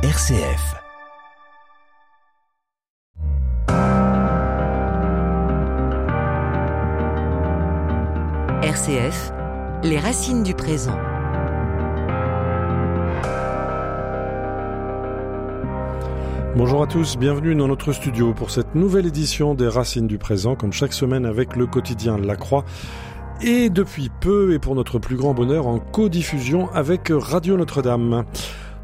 RCF. RCF, les racines du présent. Bonjour à tous, bienvenue dans notre studio pour cette nouvelle édition des Racines du présent, comme chaque semaine avec le quotidien La Croix. Et depuis peu, et pour notre plus grand bonheur, en codiffusion avec Radio Notre-Dame.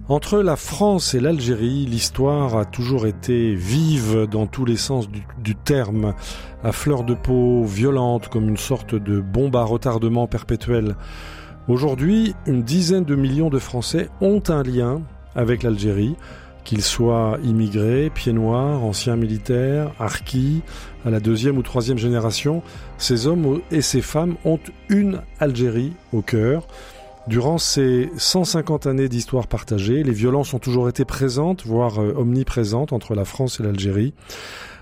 Entre la France et l'Algérie, l'histoire a toujours été vive dans tous les sens du, terme, à fleur de peau, violente comme une sorte de bombe à retardement perpétuel. Aujourd'hui, une dizaine de millions de Français ont un lien avec l'Algérie, qu'ils soient immigrés, pieds noirs, anciens militaires, harkis, à la deuxième ou troisième génération, ces hommes et ces femmes ont une Algérie au cœur. Durant ces 150 années d'histoire partagée, les violences ont toujours été présentes, voire euh, omniprésentes entre la France et l'Algérie.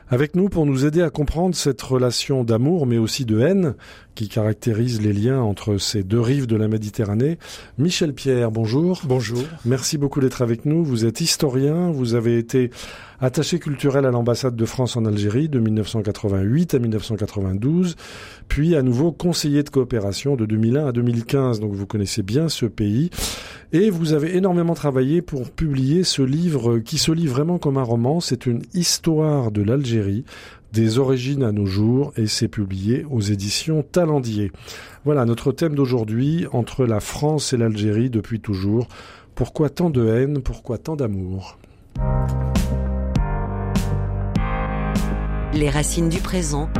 Avec nous pour nous aider à comprendre cette relation d'amour mais aussi de haine qui caractérise les liens entre ces deux rives de la Méditerranée. Michel Pierre, bonjour. Bonjour. Merci beaucoup d'être avec nous. Vous êtes historien, vous avez été attaché culturel à l'ambassade de France en Algérie de 1988 à 1992, puis à nouveau conseiller de coopération de 2001 à 2015. Donc vous connaissez bien ce pays. Et vous avez énormément travaillé pour publier ce livre qui se lit vraiment comme un roman. C'est une histoire de l'Algérie des origines à nos jours et c'est publié aux éditions Talendier. Voilà notre thème d'aujourd'hui entre la France et l'Algérie depuis toujours. Pourquoi tant de haine? Pourquoi tant d'amour? Les racines du présent.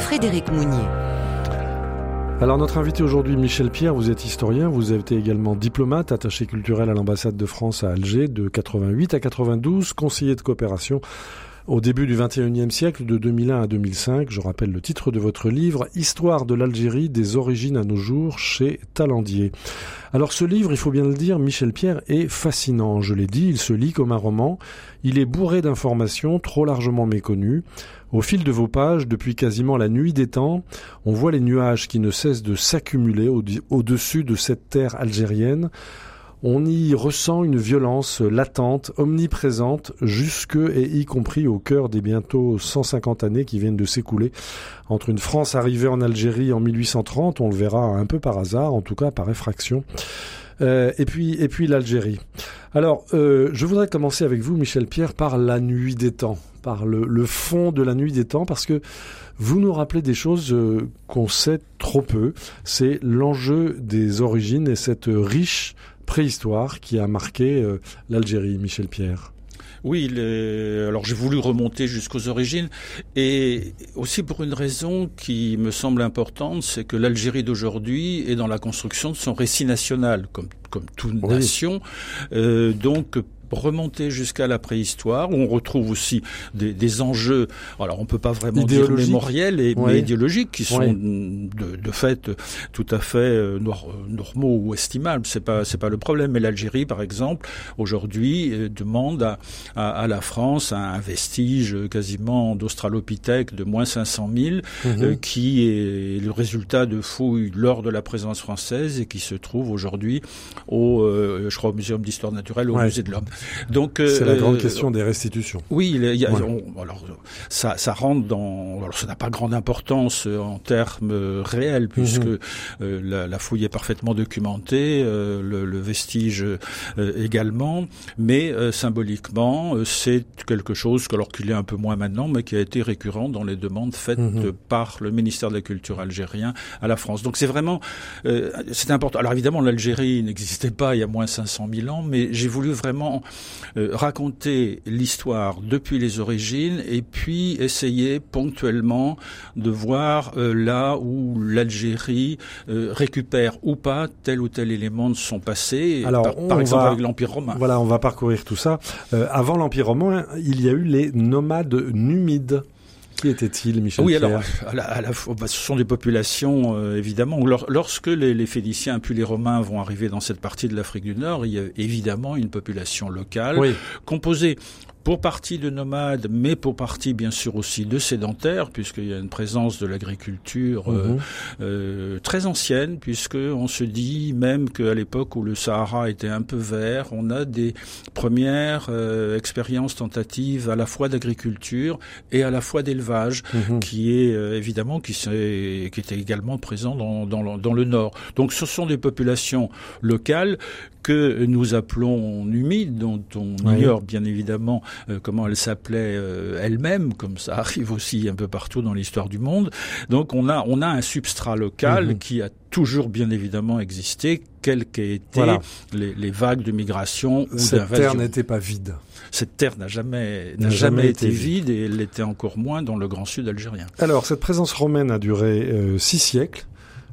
Frédéric Mounier. Alors notre invité aujourd'hui, Michel Pierre, vous êtes historien, vous avez été également diplomate, attaché culturel à l'ambassade de France à Alger de 88 à 92, conseiller de coopération au début du 21e siècle, de 2001 à 2005. Je rappelle le titre de votre livre, Histoire de l'Algérie des origines à nos jours chez Talendier. Alors ce livre, il faut bien le dire, Michel Pierre est fascinant. Je l'ai dit, il se lit comme un roman. Il est bourré d'informations trop largement méconnues. Au fil de vos pages, depuis quasiment la nuit des temps, on voit les nuages qui ne cessent de s'accumuler au-dessus de cette terre algérienne. On y ressent une violence latente, omniprésente, jusque et y compris au cœur des bientôt 150 années qui viennent de s'écouler entre une France arrivée en Algérie en 1830, on le verra un peu par hasard, en tout cas par effraction, euh, et puis l'Algérie. Alors, euh, je voudrais commencer avec vous, Michel Pierre, par la nuit des temps, par le, le fond de la nuit des temps, parce que vous nous rappelez des choses euh, qu'on sait trop peu. C'est l'enjeu des origines et cette riche préhistoire qui a marqué euh, l'Algérie, Michel Pierre. Oui, les... alors j'ai voulu remonter jusqu'aux origines et aussi pour une raison qui me semble importante, c'est que l'Algérie d'aujourd'hui est dans la construction de son récit national, comme comme toute oui. nation. Euh, donc remonter jusqu'à la préhistoire, où on retrouve aussi des, des enjeux, alors on peut pas vraiment dire mémoriels, et, ouais. mais idéologiques, qui sont ouais. de, de, fait tout à fait euh, normaux ou estimables. C'est pas c'est pas le problème. Mais l'Algérie, par exemple, aujourd'hui euh, demande à, à, à, la France un vestige quasiment d'Australopithèque de moins 500 000, mm -hmm. euh, qui est le résultat de fouilles lors de la présence française et qui se trouve aujourd'hui au, euh, je crois, au Muséum d'histoire naturelle, au ouais. musée de l'homme. Donc c'est euh, la grande question des restitutions. Oui, il y a, ouais. on, alors ça, ça rentre dans. Alors ça n'a pas grande importance en termes réels puisque mm -hmm. la, la, fouille est parfaitement documentée, euh, le, le, vestige également, mais symboliquement c'est quelque chose alors qu'il est un peu moins maintenant, mais qui a été récurrent dans les demandes faites -hmm. par le ministère de la Culture algérien à la France. Donc c'est vraiment c'est important. Alors évidemment l'Algérie n'existait pas il y a moins 500 000 ans, mais j'ai voulu vraiment euh, raconter l'histoire depuis les origines et puis essayer ponctuellement de voir euh, là où l'Algérie euh, récupère ou pas tel ou tel élément de son passé, Alors, par, par exemple va, avec l'Empire romain. Voilà, on va parcourir tout ça. Euh, avant l'Empire romain, il y a eu les nomades numides. Qui était-il, Michel Oui, Pierre alors, à la, à la, bah, ce sont des populations, euh, évidemment. Lors, lorsque les, les, Phéniciens puis les Romains vont arriver dans cette partie de l'Afrique du Nord, il y a évidemment une population locale oui. composée pour partie de nomades, mais pour partie bien sûr aussi de sédentaires, puisqu'il y a une présence de l'agriculture euh, Mhm. euh, très ancienne, puisque on se dit même qu'à l'époque où le Sahara était un peu vert, on a des premières euh, expériences tentatives à la fois d'agriculture et à la fois d'élevage, Mhm. qui est euh, évidemment qui, s'est- qui était également présent dans, dans, le- dans le nord. Donc ce sont des populations locales que nous appelons humides, dont on Oui. ignore bien évidemment euh, comment elles s'appelaient euh, elles-mêmes, comme ça arrive aussi un peu partout dans l'histoire du monde. Donc on a on a un substrat local Mhm. qui a toujours bien évidemment existé, quelles qu'aient été Voilà. les, les vagues de migration ou Cette terre n'était pas vide. Cette terre n'a jamais N'a jamais jamais été été vide et elle l'était encore moins dans le Grand Sud algérien. Alors, cette présence romaine a duré euh, six siècles.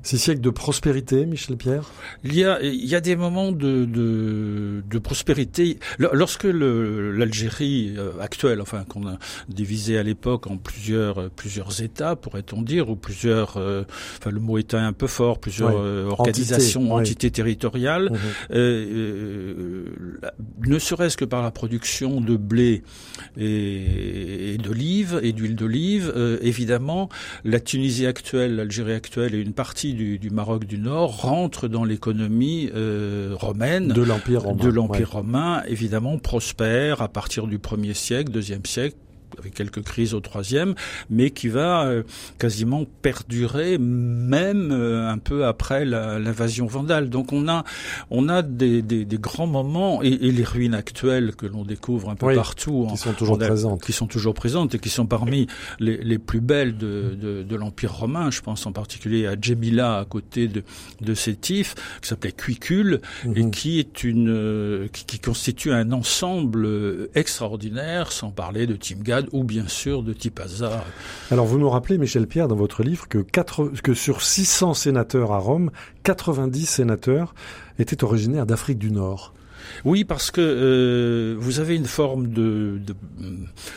Six siècles de prospérité, Michel Pierre Il y a, il y a des moments de, de, de prospérité. Lorsque l'Algérie euh, actuelle, enfin qu'on a divisé à l'époque en plusieurs euh, plusieurs États, pourrait-on dire, ou plusieurs, euh, enfin le mot État est un peu fort, plusieurs euh, organisations, Entités, territoriales. Mhm. Euh, ne serait-ce que par la production de blé et, et d'olive et d'huile d'olive, évidemment, la Tunisie actuelle, l'Algérie actuelle et une partie du, du Maroc du Nord rentrent dans l'économie euh, romaine. De l'Empire romain. de l'Empire romain, évidemment, prospère à partir du 1er siècle, deuxième siècle, avec quelques crises au troisième, mais qui va euh, quasiment perdurer même euh, un peu après l'invasion vandale. Donc on a on a des, des, des grands moments et, et les ruines actuelles que l'on découvre un peu Oui, partout, Qui en- sont toujours a- présentes. qui sont toujours présentes et qui sont parmi les, les plus belles de, de, de l'Empire romain. Je pense en particulier à Djemila à côté de, de Sétif, qui s'appelait Cuicule et Mhm. qui est une euh, qui, qui constitue un ensemble extraordinaire, sans parler de Timgad ou bien sûr de Tipaza. Alors, vous nous rappelez, Michel Pierre, dans votre livre, que, que sur 600 sénateurs à Rome, 90 sénateurs étaient originaires d'Afrique du Nord. Oui, parce que euh, vous avez une forme de de-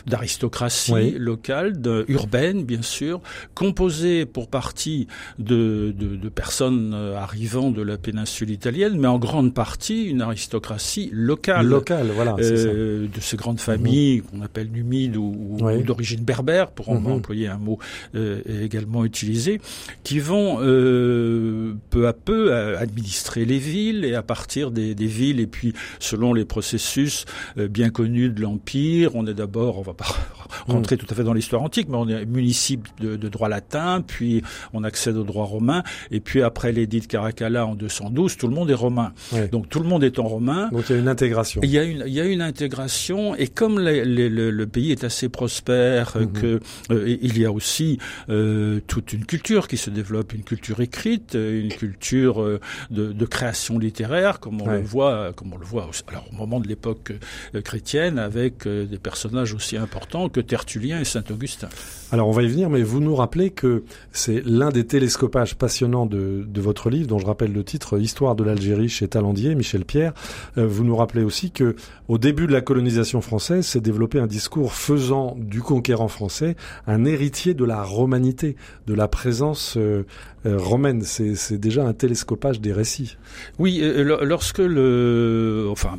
d'aristocratie Oui. locale, de, urbaine bien sûr, composée pour partie de, de, de personnes euh, arrivant de la péninsule italienne, mais en grande partie une aristocratie locale. Local, voilà, ça. euh, de ces grandes familles qu'on appelle numides ou, ou- Oui. ou d'origine berbère, pour en Mhm. employer un mot euh, également utilisé, qui vont euh, peu à peu euh, administrer les villes et à partir des, des villes et puis selon les processus euh, bien connus de l'empire, on est d'abord, on va pas rentrer tout à fait dans l'histoire antique, mais on est municipe de, de droit latin, puis on accède au droit romain, et puis après l'édit de Caracalla en 212, tout le monde est romain. Ouais. Donc tout le monde est en romain. Donc, il y a une intégration. Il y a une, il y a une intégration et comme les- les- le, le pays est assez prospère, Mhm. que euh, il y a aussi euh, toute une culture qui se développe, une culture écrite, euh, une culture euh, de, de création littéraire, comme on Ouais. le voit, comme on le voit. aussi- Alors au moment de l'époque euh, chrétienne, avec des personnages aussi importants que Tertullien et Saint Augustin. Alors on va y venir, mais vous nous rappelez que c'est l'un des télescopages passionnants de, de votre livre, dont je rappelle le titre Histoire de l'Algérie chez Talandier, Michel Pierre. Euh, vous nous rappelez aussi que au début de la colonisation française, s'est développé un discours faisant du conquérant français un héritier de la romanité, de la présence euh, euh, romaine. C'est déjà un télescopage des récits. Oui, lo- lorsque le, enfin,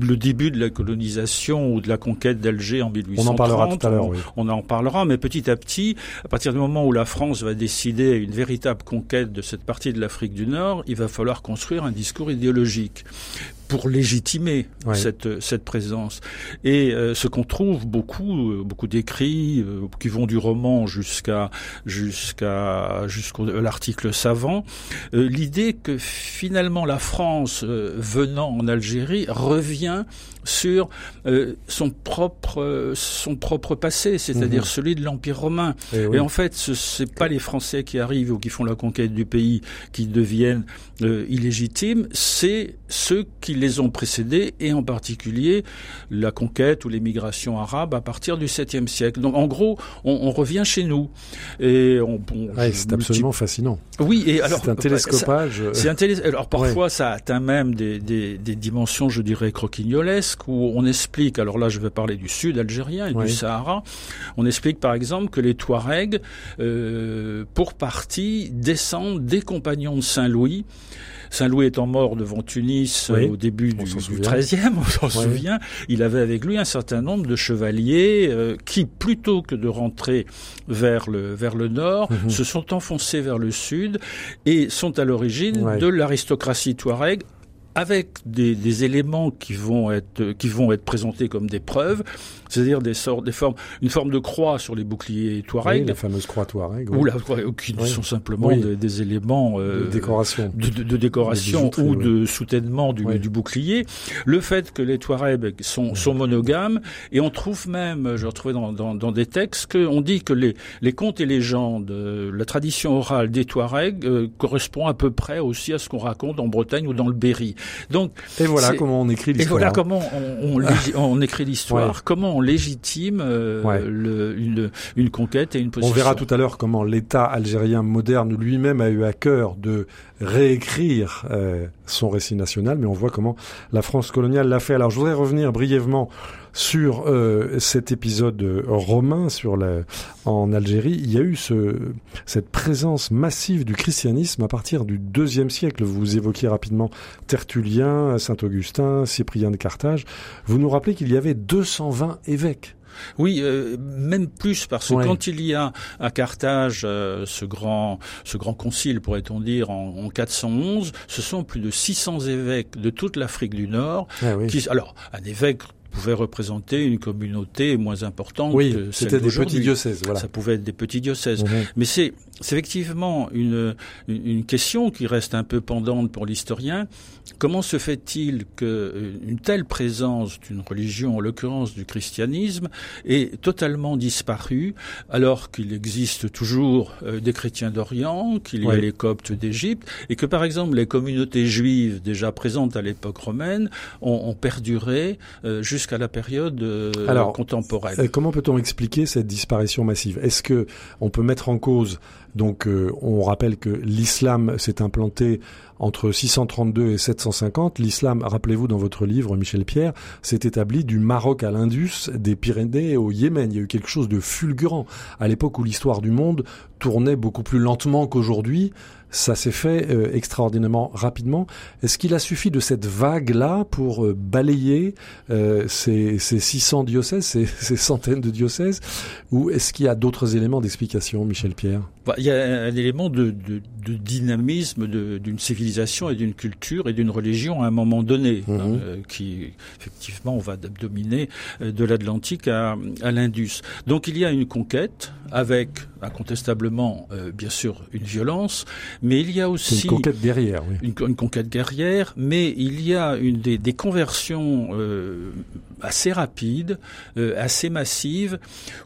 le début de la colonisation ou de la conquête d'Alger en 1830. On en parlera tout à l'heure. Oui. On en parlera, mais petit à petit, à partir du moment où la France va décider une véritable conquête de cette partie de l'Afrique du Nord, il va falloir construire un discours idéologique pour légitimer Ouais. cette cette présence. Et euh, ce qu'on trouve beaucoup, euh, beaucoup d'écrits euh, qui vont du roman jusqu'à jusqu'à jusqu'au l'article savant, euh, l'idée que finalement la France euh, venant en Algérie revient sur euh, son propre euh, son propre passé, c'est-à-dire Mhm. celui de l'Empire romain. Et oui. Et en fait, ce c'est pas les Français qui arrivent ou qui font la conquête du pays qui deviennent euh, illégitimes, c'est ceux qui les ont précédés et en particulier la conquête ou l'émigration arabe à partir du 7e siècle. Donc en gros, on, on revient chez nous et on, on Ouais, je c'est absolument fascinant. Oui, et alors C'est un bah, télescopage. euh, c'est un télé... Alors parfois ça atteint même des, des, des dimensions, je dirais, croquignolesques, où on explique, alors là je vais parler du sud algérien et Oui. du Sahara, on explique par exemple que les Touaregs, euh, pour partie, descendent des compagnons de Saint-Louis, Saint-Louis étant mort devant Tunis Oui. au début du, du souvient. 13e, on s'en souvient, il avait avec lui un certain nombre de chevaliers euh, qui, plutôt que de rentrer vers le, vers le nord, Mhm. se sont enfoncés vers le sud et sont à l'origine de l'aristocratie touareg avec des, des éléments qui vont être qui vont être présentés comme des preuves, c'est-à-dire des sortes, des formes, une forme de croix sur les boucliers Oui, touareg, les fameuses croix Touareg. oui. ou, la, ou qui Oui. sont simplement des, des éléments euh, De décoration. de, de- de décoration ou de soutènement du, du bouclier. Le fait que les Touaregs sont, sont monogames, et on trouve même, je retrouvais dans, dans, dans des textes, qu'on dit que les, les contes et légendes, euh, la tradition orale des Touaregs euh, correspond à peu près aussi à ce qu'on raconte en Bretagne ou dans le Berry. Donc, Et voilà comment on écrit et l'histoire. voilà comment on, on, on écrit l'histoire, Ouais. comment on légitime euh, Ouais. le, une, une conquête et une On possession. verra tout à l'heure comment l'État algérien moderne lui-même a eu à cœur de réécrire euh, son récit national, mais on voit comment la France coloniale l'a fait. Alors je voudrais revenir brièvement sur euh, cet épisode romain sur la, en Algérie. Il y a eu ce, cette présence massive du christianisme à partir du deuxième siècle. Vous évoquiez rapidement Tertullien, Saint-Augustin, Cyprien de Carthage. Vous nous rappelez qu'il y avait 220 évêques. Oui, euh, même plus parce que Ouais. quand il y a à Carthage euh, ce grand ce grand concile pourrait-on dire en, en 411, ce sont plus de 600 évêques de toute l'Afrique du Nord Ah oui. qui alors un évêque pouvait représenter une communauté moins importante Oui, c'était des petits diocèses. Voilà. Ça pouvait être des petits diocèses. Mhm. Mais c'est c'est effectivement une, une question qui reste un peu pendante pour l'historien. Comment se fait-il que euh, une telle présence d'une religion, en l'occurrence du christianisme, est totalement disparue alors qu'il existe toujours euh, des chrétiens d'Orient, qu'il y a Oui. les coptes d'Égypte, et que par exemple les communautés juives déjà présentes à l'époque romaine ont, ont perduré euh, jusqu'à la période Alors, contemporaine? Comment peut-on expliquer cette disparition massive? Est-ce que on peut mettre en cause donc euh, on rappelle que l'islam s'est implanté entre 632 et 750. L'islam, rappelez-vous dans votre livre, Michel Pierre, s'est établi du Maroc à l'Indus, des Pyrénées au Yémen. Il y a eu quelque chose de fulgurant à l'époque où l'histoire du monde tournait beaucoup plus lentement qu'aujourd'hui. Ça s'est fait euh, extraordinairement rapidement. Est-ce qu'il a suffi de cette vague-là pour euh, balayer euh, ces, ces 600 diocèses, ces, ces centaines de diocèses, ou est-ce qu'il y a d'autres éléments d'explication, Michel Pierre Bah, Il y a un élément de, de, de dynamisme d'une civilisation et d'une culture et d'une religion à un moment donné, Mhm. hein, qui effectivement va d- dominer de l'Atlantique à, à l'Indus. Donc il y a une conquête avec incontestablement, bien sûr, une violence, mais il y a aussi une conquête guerrière, oui. une, une conquête guerrière, mais il y a une des, des conversions euh, assez rapides, euh, assez massives,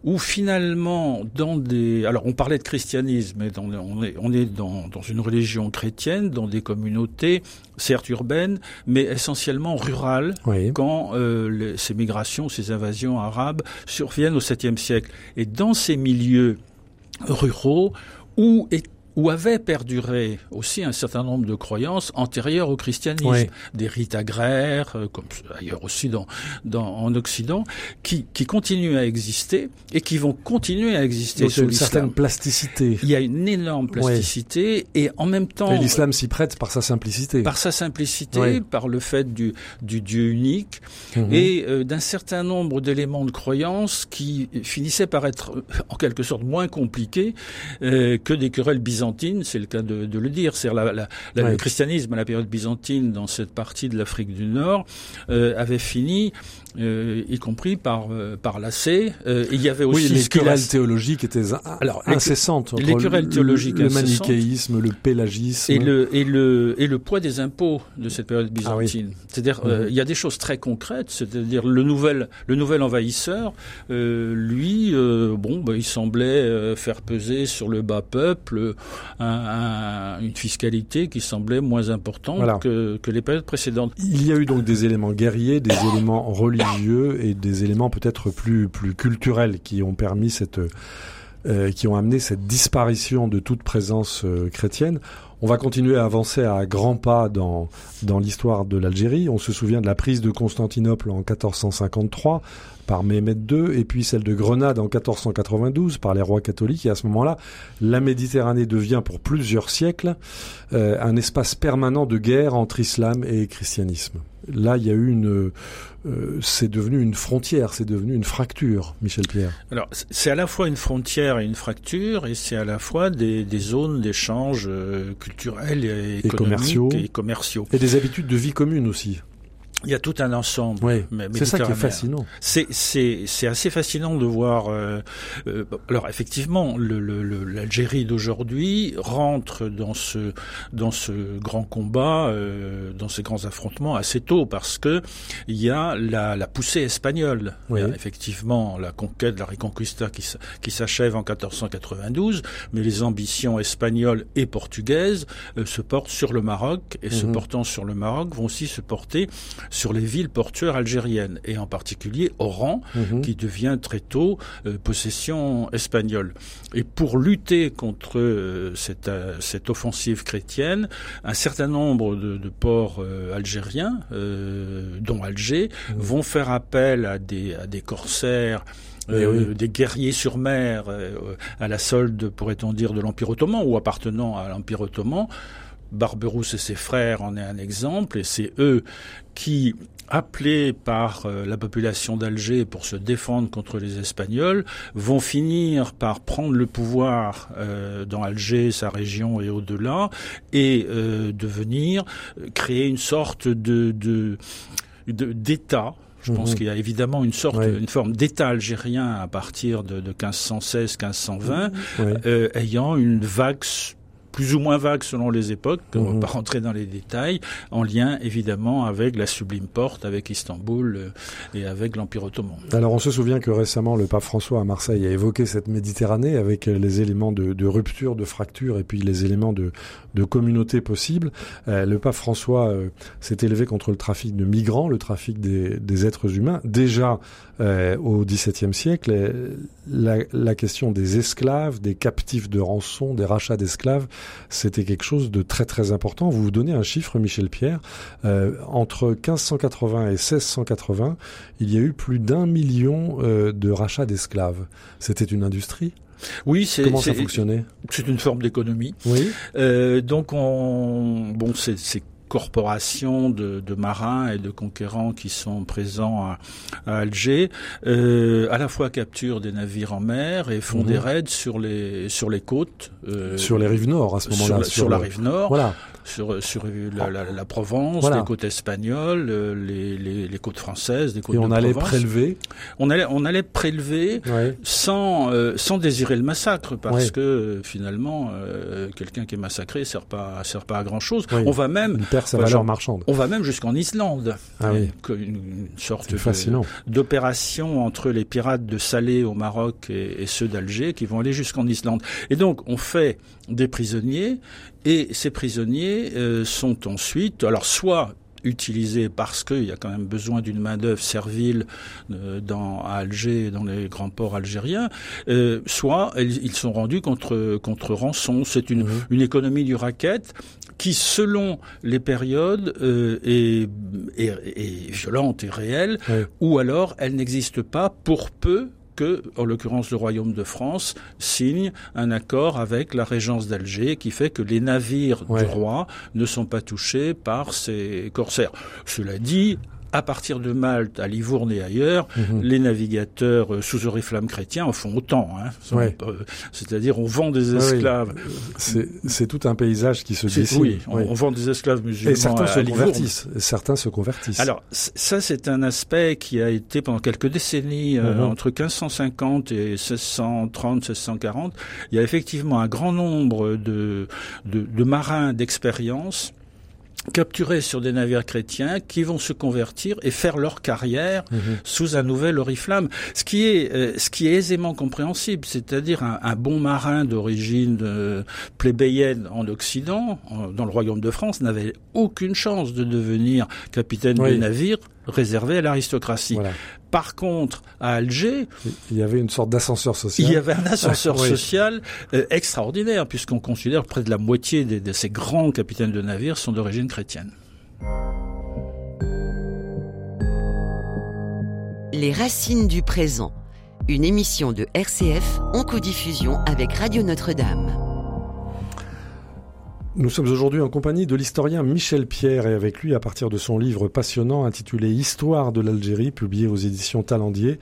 où finalement, dans des, alors on parlait de christianisme, mais dans- on est, on est dans, dans une religion chrétienne, dans des communautés certes urbaines, mais essentiellement rurales, Oui. quand euh, les- ces migrations, ces invasions arabes surviennent au 7e siècle. Et dans ces milieux ruraux, où, est- où avait perduré aussi un certain nombre de croyances antérieures au christianisme, Oui. des rites agraires, euh, comme ailleurs aussi dans, dans, en Occident, qui, qui continuent à exister et qui vont continuer à exister Donc, il y a sous une certaine plasticité. Il y a une énorme plasticité et en même temps, Et l'islam s'y prête par sa simplicité. par sa simplicité, Oui. par le fait du, du Dieu unique, Mhm. et euh, d'un certain nombre d'éléments de croyance qui finissaient par être en quelque sorte moins compliqués euh, que des querelles byzantines, c'est le cas de, de le dire. C'est la, la, la- Ouais. le christianisme à la période byzantine dans cette partie de l'Afrique du Nord euh, avait fini, euh, y compris par euh, par lasser. Il y avait aussi oui, les ce querelles théologiques étaient in- Alors, incessantes. les querelles le- théologiques Le incessantes. manichéisme, le pélagisme. et le et le et le poids des impôts de cette période Ah oui. byzantine. C'est-à-dire Mhm. il y a des choses très concrètes, c'est-à-dire le nouvel le nouvel envahisseur lui bon bah, il semblait faire peser sur le bas peuple un- un- une fiscalité qui semblait moins importante Voilà. que que les périodes précédentes. Il y a eu donc des éléments guerriers, des éléments religieux et des éléments peut-être plus plus culturels qui ont permis cette euh, qui ont amené cette disparition de toute présence euh, chrétienne. On va continuer à avancer à grands pas dans, dans l'histoire de l'Algérie. On se souvient de la prise de Constantinople en 1453 par Mehmet II, et puis celle de Grenade en 1492 par les rois catholiques. Et à ce moment-là, la Méditerranée devient pour plusieurs siècles euh, un espace permanent de guerre entre islam et christianisme. Là, il y a eu une, euh, c'est devenu une frontière, c'est devenu une fracture, Michel Pierre. Alors, c'est à la fois une frontière et une fracture, et c'est à la fois des, des zones d'échange euh, culturels et, et commerciaux. et commerciaux. Et des habitudes de vie communes aussi. Il y a tout un ensemble. Oui, c'est ça qui est fascinant. C'est c'est c'est assez fascinant de voir. Euh, euh, alors effectivement, l'Algérie le, d'aujourd'hui rentre dans ce dans ce grand combat, euh, dans ces grands affrontements assez tôt parce que il y a la, la poussée espagnole. Oui. effectivement la conquête, la Reconquista qui qui s'achève en 1492, mais les ambitions espagnoles et portugaises euh, se portent sur le Maroc et se mhm. portant sur le Maroc vont aussi se porter sur les villes portuaires algériennes, et en particulier Oran, mhm. qui devient très tôt euh, possession espagnole. Et pour lutter contre euh, cette, euh, cette, offensive chrétienne, un certain nombre de, de ports algériens, dont Alger, mhm. vont faire appel à des, à des corsaires euh, des guerriers sur mer à la solde, pourrait-on dire, de l'Empire ottoman ou appartenant à l'Empire ottoman Barberousse et ses frères en est un exemple, et c'est eux qui, appelés par euh, la population d'Alger pour se défendre contre les Espagnols, vont finir par prendre le pouvoir euh, dans Alger, sa région et au-delà, et euh, devenir créer une sorte de, de d'État. Je pense mhm. qu'il y a évidemment une sorte, une forme d'État algérien à partir de, de 1516-1520, euh, ayant une vague plus ou moins vague selon les époques, on ne va mhm. pas rentrer dans les détails, en lien évidemment avec la sublime porte, avec Istanbul euh, et avec l'Empire ottoman. Alors on se souvient que récemment le pape François à Marseille a évoqué cette Méditerranée avec euh, les éléments de, de rupture, de fracture et puis les éléments de, de communauté possible. Euh, le pape François s'est élevé contre le trafic de migrants, le trafic des, des êtres humains. Déjà euh, au XVIIe siècle, la, la, question des esclaves, des captifs de rançon, des rachats d'esclaves, c'était quelque chose de très très important. Vous vous donnez un chiffre, Michel Pierre. Euh, entre 1580 et 1680, il y a eu plus d'un million euh, de rachats d'esclaves. C'était une industrie? Oui, c'est comment ça fonctionnait? C'est une forme d'économie. Oui. Euh, donc on bon c'est corporations de, de, marins et de conquérants qui sont présents à, à Alger, euh, à la fois capturent des navires en mer et font mhm. des raids sur les sur les côtes. Euh, sur les rives nord à ce moment-là. Sur, sur, la rive nord. Voilà sur, sur la, la, la Provence, les côtes espagnoles, euh, les, les, les, côtes françaises, les côtes Et on allait prélever On allait, on allait prélever ouais. sans, euh, sans désirer le massacre, parce ouais. que euh, finalement, euh, quelqu'un qui est massacré sert pas, sert pas à grand chose. Oui. On va même, il perd sa valeur marchande. On va même jusqu'en Islande, ah oui. une, une sorte d'opération entre les pirates de Salé au Maroc et, et ceux d'Alger qui vont aller jusqu'en Islande. Et donc, on fait des prisonniers et ces prisonniers euh, sont ensuite, alors soit utilisés parce qu'il y a quand même besoin d'une main-d'œuvre servile euh, dans, à Alger, dans les grands ports algériens, euh, soit ils, sont rendus contre, contre rançon. C'est une, mmh. une économie du racket qui, selon les périodes, euh, est, est, est, violente et réelle, oui. ou alors elle n'existe pas pour peu que, en l'occurrence le Royaume de France, signe un accord avec la régence d'Alger qui fait que les navires ouais. du roi ne sont pas touchés par ces corsaires. Cela dit, à partir de Malte, à Livourne et ailleurs, mmh. les navigateurs euh, sous oriflamme chrétien en font autant. Hein. Ouais. C'est-à-dire on vend des esclaves. Oui. C'est tout un paysage qui se dessine. Oui, on, on, vend des esclaves musulmans. Et certains à, se à convertissent. Certains se convertissent. Alors ça, c'est un aspect qui a été pendant quelques décennies, mmh. euh, entre 1550 et 1630, 1640, il y a effectivement un grand nombre de, de, de marins d'expérience capturés sur des navires chrétiens qui vont se convertir et faire leur carrière mmh. sous un nouvel oriflamme. Ce qui est, euh, ce qui est aisément compréhensible, c'est-à-dire un, un, bon marin d'origine euh, plébéienne en Occident, en, dans le royaume de France, n'avait aucune chance de devenir capitaine oui. de navire réservé à l'aristocratie. Voilà. Par contre, à Alger, Il y avait une sorte d'ascenseur social. il y avait un ascenseur Oui. social euh, extraordinaire, puisqu'on considère près de la moitié des- de ces grands capitaines de navires sont d'origine chrétienne. Les racines du présent. Une émission de RCF en codiffusion avec Radio Notre-Dame. Nous sommes aujourd'hui en compagnie de l'historien Michel Pierre et avec lui, à partir de son livre passionnant intitulé Histoire de l'Algérie, publié aux éditions Talendier,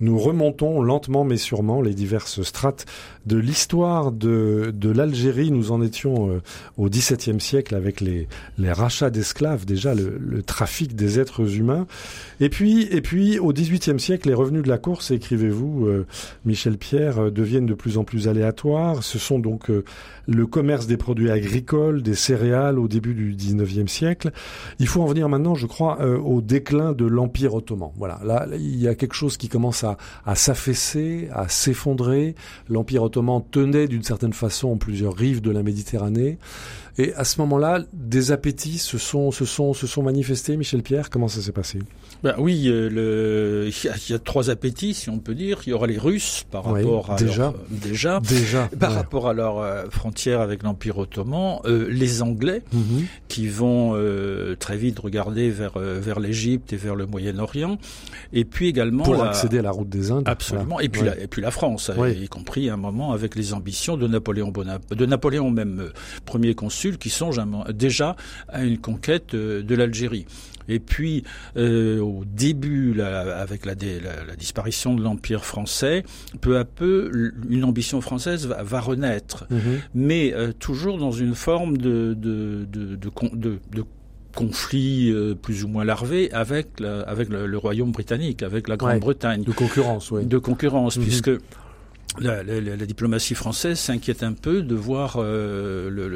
nous remontons lentement mais sûrement les diverses strates de l'histoire de, de l'Algérie. Nous en étions euh, au XVIIe siècle avec les, les rachats d'esclaves, déjà le, trafic des êtres humains. Et puis, et puis au XVIIIe siècle, les revenus de la course, écrivez-vous, euh, Michel Pierre, euh, deviennent de plus en plus aléatoires. Ce sont donc euh, le commerce des produits agricoles, des céréales au début du XIXe siècle. Il faut en venir maintenant, je crois, au déclin de l'Empire ottoman. Voilà, là, là, il y a quelque chose qui commence à, à s'affaisser, à s'effondrer. L'Empire ottoman tenait d'une certaine façon plusieurs rives de la Méditerranée. Et à ce moment-là, des appétits se sont, manifestés. Michel Pierre, comment ça s'est passé? Ben oui, euh, le... il, y a, il y a trois appétits, si on peut dire. Il y aura les Russes par Oui, rapport à déjà. leur- déjà Déjà. par ouais. rapport à leur euh, frontière avec l'Empire ottoman, euh, les Anglais Mhm. qui vont euh, très vite regarder vers euh, vers l'Égypte et vers le Moyen-Orient, et puis également Pour la- accéder à la route des Indes. Absolument. Voilà. Et puis Ouais. la, et puis la France, y compris à un moment avec les ambitions de Napoléon Bonaparte, de Napoléon même euh, premier consul, qui songe un déjà à une conquête euh, de l'Algérie. Et puis euh, au début, là, avec la, dé- la- la disparition de l'Empire français, peu à peu, une ambition française va, va renaître, Mhm. mais euh, toujours dans une forme de de de, de, con- de- de conflit euh, plus ou moins larvé avec la- avec le, le royaume britannique, avec la Grande-Bretagne De concurrence, oui. de concurrence, Mhm. puisque la, la- la- diplomatie française s'inquiète un peu de voir euh, le-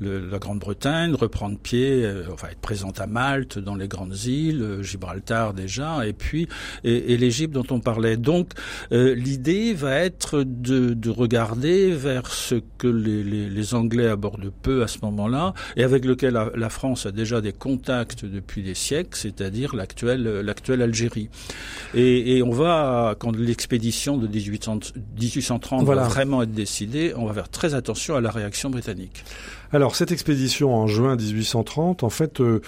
le- la Grande-Bretagne reprendre pied, euh, enfin être présente à Malte, dans les grandes îles, euh, Gibraltar déjà, et puis et, et l'Égypte dont on parlait. Donc euh, l'idée va être de, de regarder vers ce que les, les- les Anglais abordent peu à ce moment-là, et avec lequel la, la France a déjà des contacts depuis des siècles, c'est-à-dire l'actuelle l'actuelle Algérie. Et, et on va, quand l'expédition de 1800 1830 Voilà. va vraiment être décidée, on va faire très attention à la réaction britannique. Alors, cette expédition en juin 1830, en fait, euh,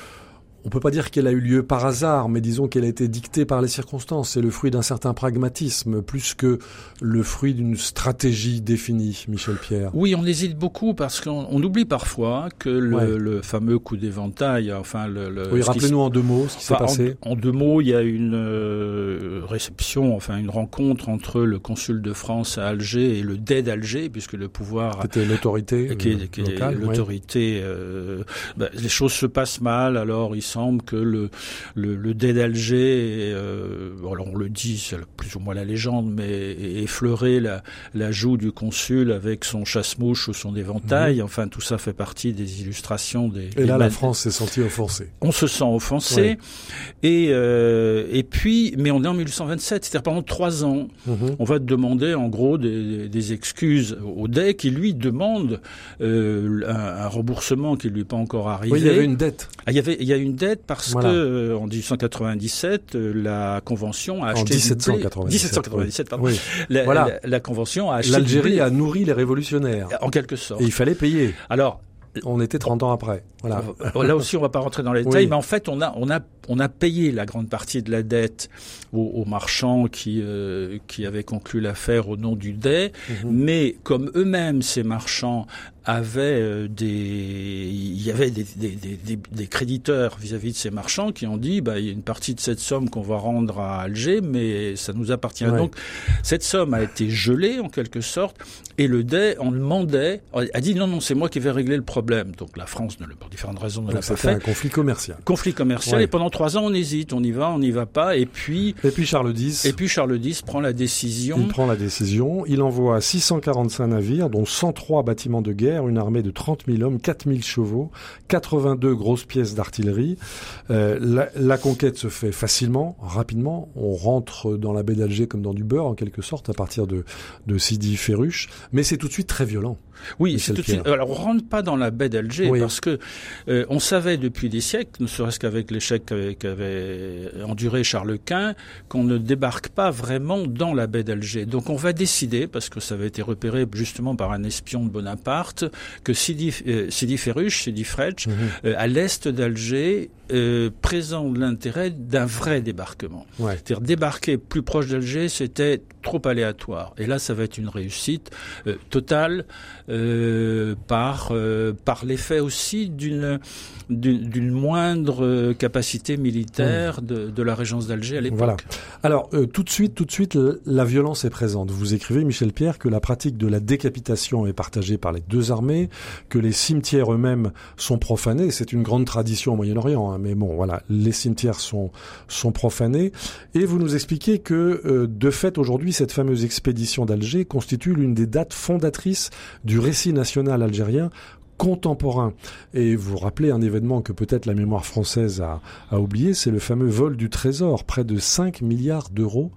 on peut pas dire qu'elle a eu lieu par hasard, mais disons qu'elle a été dictée par les circonstances. C'est le fruit d'un certain pragmatisme, plus que le fruit d'une stratégie définie, Michel Pierre. Oui, on hésite beaucoup parce qu'on on oublie parfois que le, Ouais. le fameux coup d'éventail, enfin le, le Oui, rappelez-nous en deux mots ce qui s'est Enfin, passé. En, deux mots, il y a une euh, réception, enfin une rencontre entre le consul de France à Alger et le dé d'Alger, puisque le pouvoir C'était l'autorité qui euh, qui est locale. ouais. l'autorité. euh, ben, les choses se passent mal. Alors, il semble que le le, le dé d'Alger, euh, alors on le dit, c'est plus ou moins la légende, mais effleurer la, la joue du consul avec son chasse-mouche ou son éventail. Enfin, tout ça fait partie des illustrations des. Mhm. Et des là, la France s'est sentie offensée. on se sent offensé. Et, euh, et puis, mais on est en 1827, c'est-à-dire pendant trois ans, Mhm. on va demander en gros des, des excuses au DEC qui lui demande euh, un, un remboursement qui lui est pas encore arrivé. Oui, il y avait une dette Ah, il y avait il y a une dette parce Voilà. que euh, en 1897 euh, la convention a en acheté du blé- 1797. 1797 pardon. Oui. La, Voilà. la- la convention a acheté L'Algérie a nourri les révolutionnaires. en quelque sorte. Et il fallait payer. Alors On était 30 ans après. Voilà. Bon, Là aussi, on va pas rentrer dans les détails, Oui. mais en fait, on a, on a, on a payé la grande partie de la dette aux, aux marchands qui, euh, qui avaient conclu l'affaire au nom du DEI. Mhm. Mais comme eux-mêmes, ces marchands avaient euh, des, il y avait des, des, des, des- créditeurs vis-à-vis de ces marchands qui ont dit, bah, il y a une partie de cette somme qu'on va rendre à Alger, mais ça nous appartient. Ouais. Donc, cette somme a été gelée en quelque sorte, et le DEI en demandait, a dit non, non, c'est moi qui vais régler le problème. Donc la France, ne, pour différentes raisons, ne l'a pas fait. un conflit commercial. Conflit commercial, Ouais. et pendant trois ans, on hésite, on y va, on n'y va pas, et puis, Et puis Charles X, et puis Charles X prend la décision. il prend la décision. Il envoie 645 navires, dont 103 bâtiments de guerre, une armée de 30 000 hommes, 4 000 chevaux, 82 grosses pièces d'artillerie. Euh, la, conquête se fait facilement, rapidement. On rentre dans la baie d'Alger comme dans du beurre, en quelque sorte, à partir de, de Sidi Ferruche. Mais c'est tout de suite très violent. Oui, c'est tout de suite. Alors, on rentre pas dans la baie d'Alger parce que euh, on savait depuis des siècles, ne serait-ce qu'avec l'échec qu'avait enduré Charles Quint, qu'on ne débarque pas vraiment dans la baie d'Alger. Donc, on va décider, parce que ça avait été repéré justement par un espion de Bonaparte, que Sidi, euh, Sidi Ferruche, Sidi Fretch, mhm. euh, à l'est d'Alger, euh, présente l'intérêt d'un vrai débarquement. C'est-à-dire débarquer plus proche d'Alger, c'était trop aléatoire. Et là, ça va être une réussite euh, totale euh, par euh, par l'effet aussi d'une d'une moindre capacité militaire de, de la régence d'Alger à l'époque. Voilà. Alors tout de suite, tout de suite, la violence est présente. Vous écrivez, Michel Pierre, que la pratique de la décapitation est partagée par les deux armées, que les cimetières eux-mêmes sont profanés. C'est une grande tradition au Moyen-Orient, hein, mais bon, voilà, les cimetières sont sont profanés. Et vous nous expliquez que de fait aujourd'hui cette fameuse expédition d'Alger constitue l'une des dates fondatrices du récit national algérien contemporain. Et vous rappelez un événement que peut-être la mémoire française a, a oublié, c'est le fameux vol du trésor, près de 5 milliards d'euros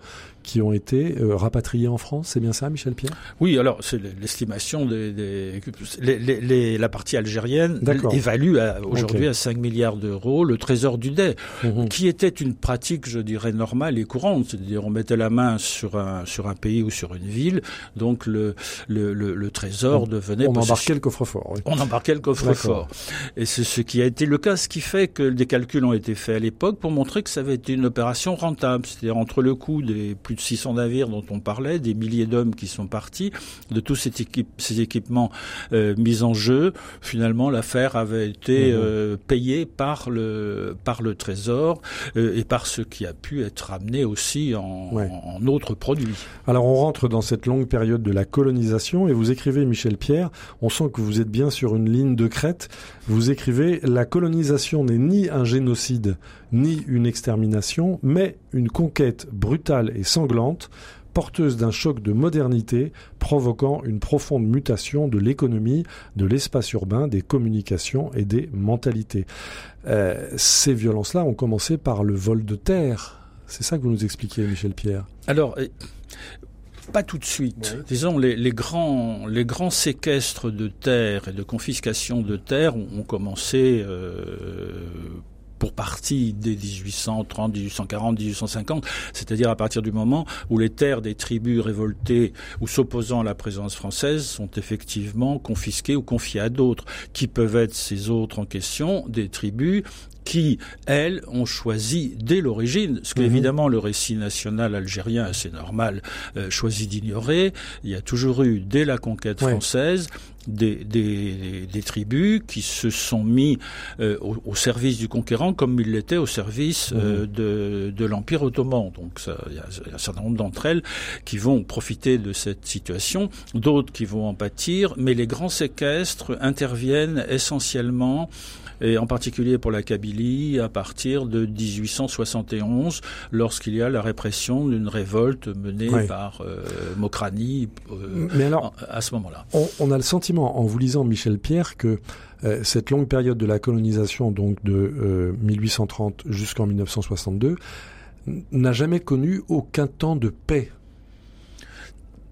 qui ont été euh, rapatriés en France. C'est bien ça, Michel Pierre? Oui, alors c'est l'estimation des, des les, les, la partie algérienne évalue aujourd'hui à 5 milliards d'euros le trésor du dé, mhm. qui était une pratique, je dirais, normale et courante. C'est-à-dire on mettait la main sur un sur un pays ou sur une ville, donc le le, le, trésor devenait on embarquait le coffre-fort. Oui. On embarquait le coffre-fort, et c'est ce qui a été le cas, ce qui fait que des calculs ont été faits à l'époque pour montrer que ça avait été une opération rentable, c'est-à-dire entre le coût des plus 600 navires dont on parlait, des milliers d'hommes qui sont partis, de tous ces, ces équipements euh, mis en jeu, finalement l'affaire avait été mhm. euh, payée par le par le Trésor euh, et par ce qui a pu être amené aussi en, en autres produits. Alors on rentre dans cette longue période de la colonisation et vous écrivez Michel Pierre, on sent que vous êtes bien sur une ligne de crête. Vous écrivez la colonisation n'est ni un génocide ni une extermination, mais une conquête brutale et sanglante, porteuse d'un choc de modernité, provoquant une profonde mutation de l'économie, de l'espace urbain, des communications et des mentalités. Euh, ces violences-là ont commencé par le vol de terre. C'est ça que vous nous expliquez, Michel Pierre. Alors, euh, pas tout de suite. Disons, les, les, grands, les grands séquestres de terre et de confiscation de terre ont, commencé euh, pour partie dès 1830, 1840, 1850, c'est-à-dire à partir du moment où les terres des tribus révoltées ou s'opposant à la présence française sont effectivement confisquées ou confiées à d'autres, qui peuvent être ces autres en question, des tribus qui, elles, ont choisi dès l'origine, ce qu'évidemment mhm. le récit national algérien, c'est normal, euh, choisit d'ignorer. Il y a toujours eu, dès la conquête française, des, des, des, tribus qui se sont mis euh, au, service du conquérant comme ils l'étaient au service euh, mhm. de, de l'Empire ottoman. Donc il y, a un certain nombre d'entre elles qui vont profiter de cette situation, d'autres qui vont en pâtir, mais les grands séquestres interviennent essentiellement et en particulier pour la Kabylie à partir de 1871, lorsqu'il y a la répression d'une révolte menée par euh, Mokrani euh, Mais alors, à ce moment-là. On, a le sentiment, en vous lisant Michel Pierre, que euh, cette longue période de la colonisation, donc de 1830 jusqu'en 1962, n'a jamais connu aucun temps de paix.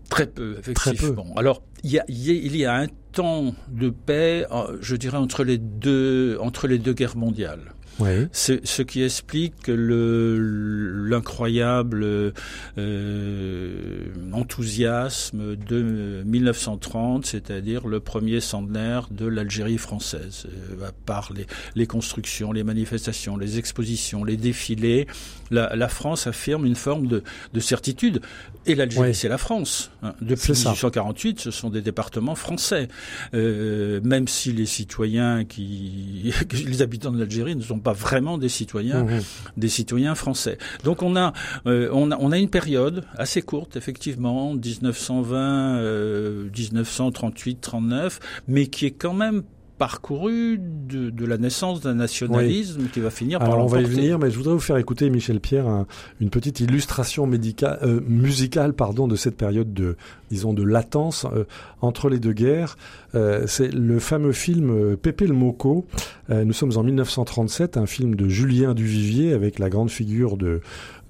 Très peu, effectivement. Très peu. Alors, il y, a, il y a un temps de paix, euh, je dirais, entre les deux, entre les deux guerres mondiales. Oui. Ce qui explique l'incroyable euh, enthousiasme de 1930, c'est-à-dire le premier centenaire de l'Algérie française, euh, par les, les, constructions, les manifestations, les expositions, les défilés. La, la France affirme une forme de, de certitude. Et l'Algérie, c'est la France. Hein. Depuis 1848, ce sont des départements français. Euh, même si les citoyens qui, les habitants de l'Algérie ne sont pas vraiment des citoyens, mmh. des citoyens français. Donc on a, euh, on a, on a une période assez courte, effectivement, 1920, 1938, 39, mais qui est quand même parcouru de, la naissance d'un nationalisme qui va finir par Alors on va y venir, mais je voudrais vous faire écouter, Michel Pierre, une petite illustration médicale, euh, musicale pardon, de cette période de, disons, de latence euh, entre les deux guerres. Euh, c'est le fameux film Pépé le Moco. nous sommes en 1937, un film de Julien Duvivier avec la grande figure de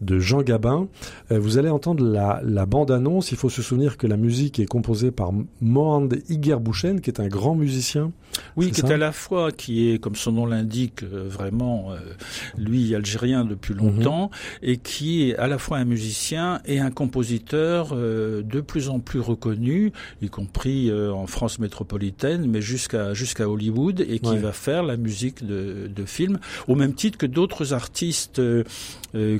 de Jean Gabin. Euh, vous allez entendre la, bande-annonce. Il faut se souvenir que la musique est composée par Mohand Igerbouchen, qui est un grand musicien. Oui, qui est à la fois, qui est, comme son nom l'indique, euh, vraiment, euh, lui, algérien depuis mhm. longtemps, et qui est à la fois un musicien et un compositeur de plus en plus reconnu, y compris en France métropolitaine, mais jusqu'à jusqu'à Hollywood, et qui va faire la musique de, de films, au même titre que d'autres artistes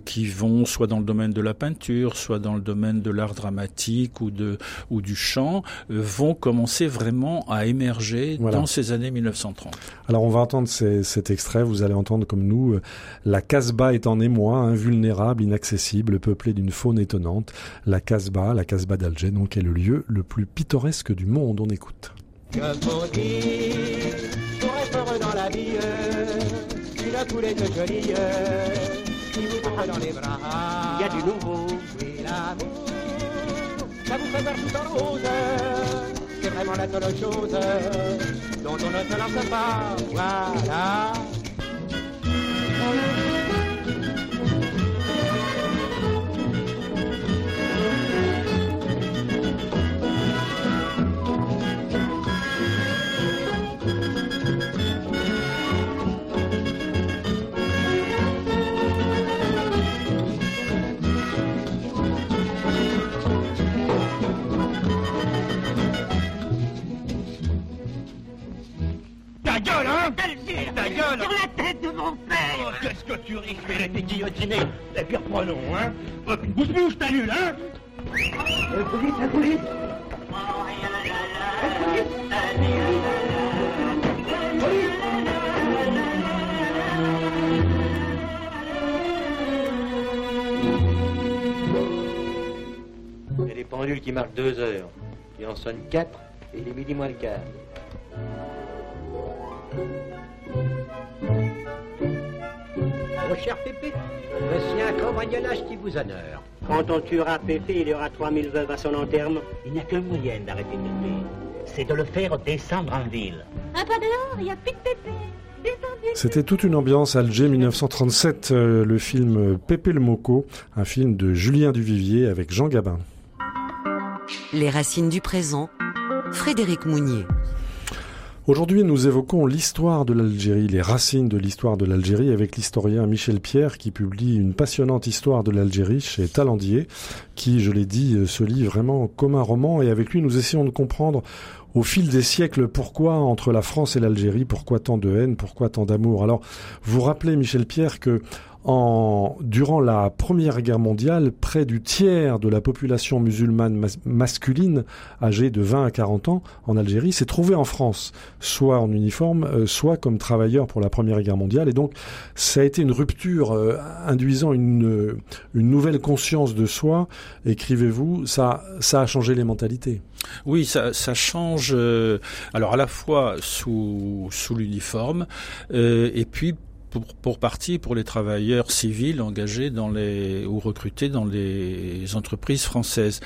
qui vont soit dans le domaine de la peinture, soit dans le domaine de l'art dramatique ou, de, ou du chant, euh, vont commencer vraiment à émerger dans ces années 1930. Alors on va entendre cet extrait, vous allez entendre comme nous, euh, la Casbah est en émoi, invulnérable, inaccessible, peuplée d'une faune étonnante. La Casbah, la Casbah d'Alger, donc est le lieu le plus pittoresque du monde, on écoute. Que faut dire pour être heureux dans la vie, de jolie dans les bras. Il y a du nouveau. Oui, l'amour, ça vous fait voir tout en rose. C'est vraiment la seule chose dont on ne se lance pas. Voilà. Ta gueule. Sur la tête de mon père. Oh, Qu'est-ce que tu risques Il a été guillotiné. Et puis reprenons, hein. Bouge-bouge, t'as nul, hein La police, la police. Il y a des pendules qui marquent deux heures. Il en sonne quatre et il est midi moins le quart. Mon cher Pépé, voici un cambriolage qui vous honneur. Quand on tuera Pépé, il y aura 3000 veuves à son enterrement. Il n'y a qu'un moyen d'arrêter Pépé. C'est de le faire descendre en ville. Un pas dehors, il n'y a plus de Pépé. C'était toute une ambiance Alger 1937, euh, le film Pépé le Moco, un film de Julien Duvivier avec Jean Gabin. Les racines du présent, Frédéric Mounier. Aujourd'hui, nous évoquons l'histoire de l'Algérie, les racines de l'histoire de l'Algérie avec l'historien Michel Pierre qui publie une passionnante histoire de l'Algérie chez Talandier, qui, je l'ai dit, se lit vraiment comme un roman et avec lui, nous essayons de comprendre au fil des siècles pourquoi entre la France et l'Algérie, pourquoi tant de haine, pourquoi tant d'amour. Alors, vous rappelez, Michel Pierre, que en, durant la Première Guerre mondiale, près du tiers de la population musulmane masculine âgée de 20 à 40 ans en Algérie s'est trouvée en France, soit en uniforme, euh, soit comme travailleur pour la Première Guerre mondiale. Et donc, ça a été une rupture euh, induisant une, une nouvelle conscience de soi. Écrivez-vous, ça, ça a changé les mentalités. Oui, ça, ça change. Euh, alors à la fois sous sous l'uniforme et puis pour, partie pour les travailleurs civils engagés dans les ou recrutés dans les entreprises françaises.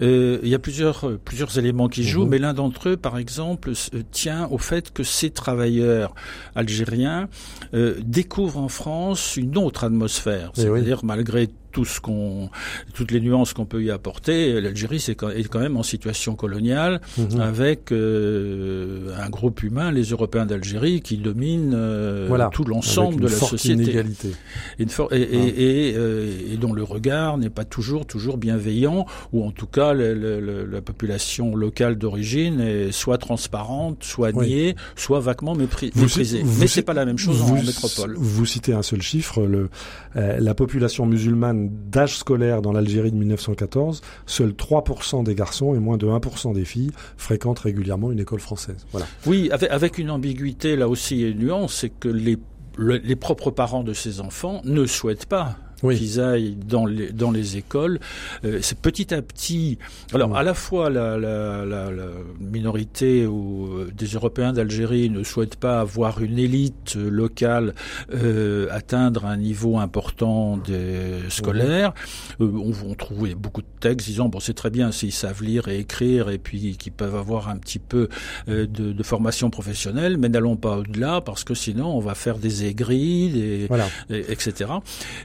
Euh, il y a plusieurs plusieurs éléments qui jouent, mhm. mais l'un d'entre eux, par exemple, tient au fait que ces travailleurs algériens euh, découvrent en France une autre atmosphère, eh c'est-à-dire malgré tout ce qu'on, toutes les nuances qu'on peut y apporter, l'Algérie est quand même en situation coloniale mhm. avec euh, un groupe humain, les Européens d'Algérie, qui dominent euh, tout l'ensemble de la société. Inégalité. Et, et, et, euh, et, dont le regard n'est pas toujours toujours bienveillant, ou en tout cas la population locale d'origine est soit transparente, soit niée, soit vaguement méprisée. Mais c'est pas la même chose en métropole. Vous citez un seul chiffre, le, la population musulmane d'âge scolaire dans l'Algérie de 1914, seuls 3% des garçons et moins de 1% des filles fréquentent régulièrement une école française. Voilà. Oui, avec, une ambiguïté là aussi et une nuance, c'est que les, les propres parents de ces enfants ne souhaitent pas qu'ils aillent dans les, dans les écoles. Euh, c'est petit à petit. Alors, à la fois, la, la, la, la minorité ou euh, des Européens d'Algérie ne souhaitent pas avoir une élite locale euh, atteindre un niveau important des scolaires. Euh, on, on trouve beaucoup de textes disant bon, c'est très bien s'ils savent lire et écrire et puis qu'ils peuvent avoir un petit peu de, de formation professionnelle, mais n'allons pas au-delà parce que sinon on va faire des aigris, des, Voilà. et- etc.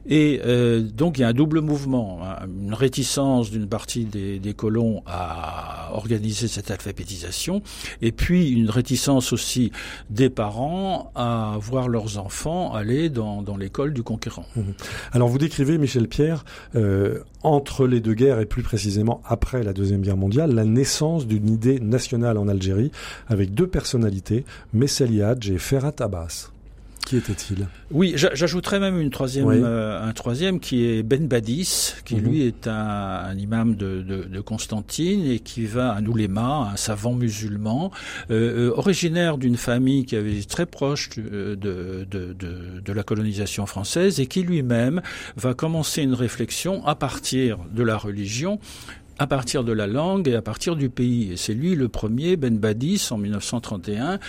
Et euh, donc il y a un double mouvement, hein, une réticence d'une partie des, colons à organiser cette alphabétisation, et puis une réticence aussi des parents à voir leurs enfants aller dans, l'école du conquérant. Alors vous décrivez, Michel Pierre, euh, entre les deux guerres et plus précisément après la Deuxième Guerre mondiale, la naissance d'une idée nationale en Algérie avec deux personnalités, Messali Hadj et Ferhat Abbas. Qui était-il? Oui, j'a- j'ajouterais même une troisième, Oui. euh, un troisième qui est Ben Badis, qui Mhm. lui est un, un imam de, de, de Constantine et qui va à Noulema, un savant musulman, euh, euh, originaire d'une famille qui avait très proche de la colonisation française et qui lui-même va commencer une réflexion à partir de la religion à partir de la langue et à partir du pays. Et c'est lui le premier, Ben Badis, en 1931,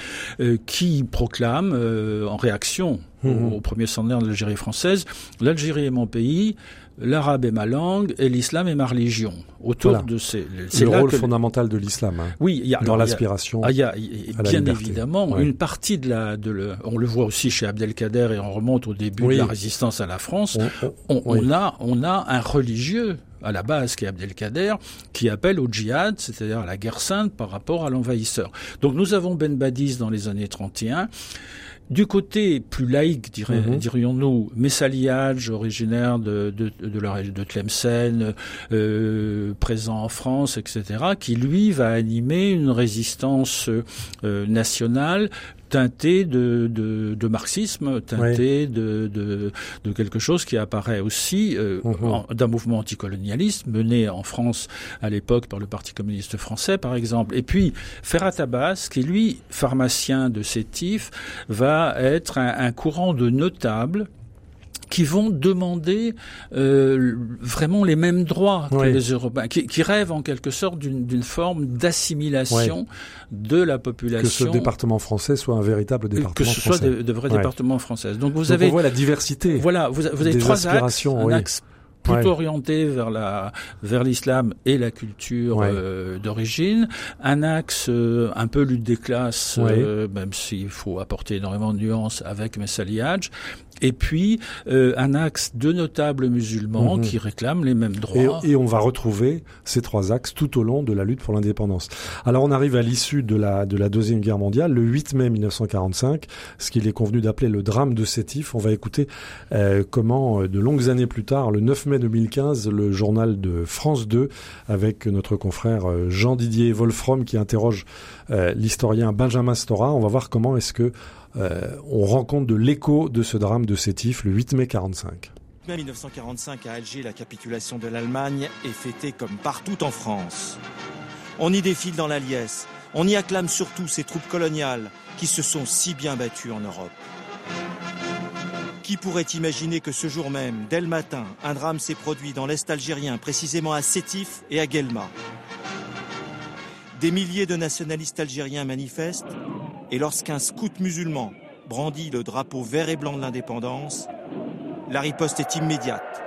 euh, qui proclame, euh, en réaction au, au premier centenaire de l'Algérie française, l'Algérie est mon pays, l'arabe est ma langue et l'islam est ma religion. Autour Voilà. de ces... c'est Le rôle que- fondamental de l'islam, hein, Oui, y a, dans alors, il y a- l'aspiration. ah, il y a, il y a à la bien évidemment Ouais. une partie de la, de le, on le voit aussi chez Abdelkader et on remonte au début Oui. de la résistance à la France. On- on- On, oui. on a, on a un religieux à la base qui est Abdelkader qui appelle au djihad, c'est-à-dire à la guerre sainte par rapport à l'envahisseur. Donc nous avons Ben Badis dans les années 31. Du côté plus laïque, Mhm. dirions-nous, Messaliage, originaire de, de, de, la région de Tlemcen, euh, présent en France, etc., qui lui va animer une résistance euh, nationale teintée de, de, de marxisme, teintée de, de, de quelque chose qui apparaît aussi euh, Mhm. d'un mouvement anticolonialiste mené en France à l'époque par le Parti communiste français, par exemple. Et puis Ferhat Abbas, qui lui, pharmacien de Sétif, va être un, un courant de notables qui vont demander euh, vraiment les mêmes droits que les Européens, qui, qui rêvent en quelque sorte d'une forme d'assimilation de la que ce population, département français soit un véritable département que ce soit français. de, de vrais Ouais. départements français. Donc vous Donc avez on voit la diversité. voilà, vous, avez trois axes. Un oui. axe plutôt Ouais. orienté vers la vers l'islam et la culture Ouais. euh, d'origine. Un axe euh, un peu lutte des classes, Ouais. euh, même s'il faut apporter énormément de nuances avec Messali Hadj. Et puis euh, un axe de notables musulmans Mhm. qui réclament les mêmes droits. Et, et on va retrouver ces trois axes tout au long de la lutte pour l'indépendance. Alors on arrive à l'issue de la, de la Deuxième Guerre mondiale, le 8 mai 1945, ce qu'il est convenu d'appeler le drame de Sétif. On va écouter euh, comment, euh, de longues années plus tard, le 9 mai 2015, le journal de France 2, avec notre confrère euh, Jean-Didier Wolfrom qui interroge euh, l'historien Benjamin Stora, on va voir comment est-ce que euh, on rend compte de l'écho de ce drame de Sétif le 8 mai 45. mai 1945 à Alger, la capitulation de l'Allemagne est fêtée comme partout en France. On y défile dans la liesse, on y acclame surtout ces troupes coloniales qui se sont si bien battues en Europe. Qui pourrait imaginer que ce jour même, dès le matin, un drame s'est produit dans l'Est algérien, précisément à Sétif et à Guelma? Des milliers de nationalistes algériens manifestent et lorsqu'un scout musulman brandit le drapeau vert et blanc de l'indépendance, la riposte est immédiate.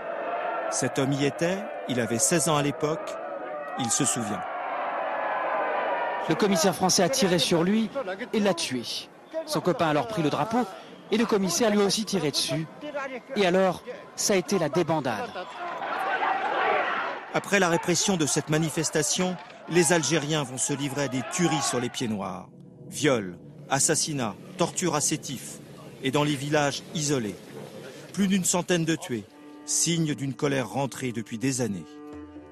Cet homme y était, il avait 16 ans à l'époque, il se souvient. Le commissaire français a tiré sur lui et l'a tué. Son copain a alors pris le drapeau et le commissaire lui a aussi tiré dessus. Et alors, ça a été la débandade. Après la répression de cette manifestation, les Algériens vont se livrer à des tueries sur les pieds noirs. Viols, assassinats, tortures à Sétif et dans les villages isolés. Plus d'une centaine de tués, signe d'une colère rentrée depuis des années.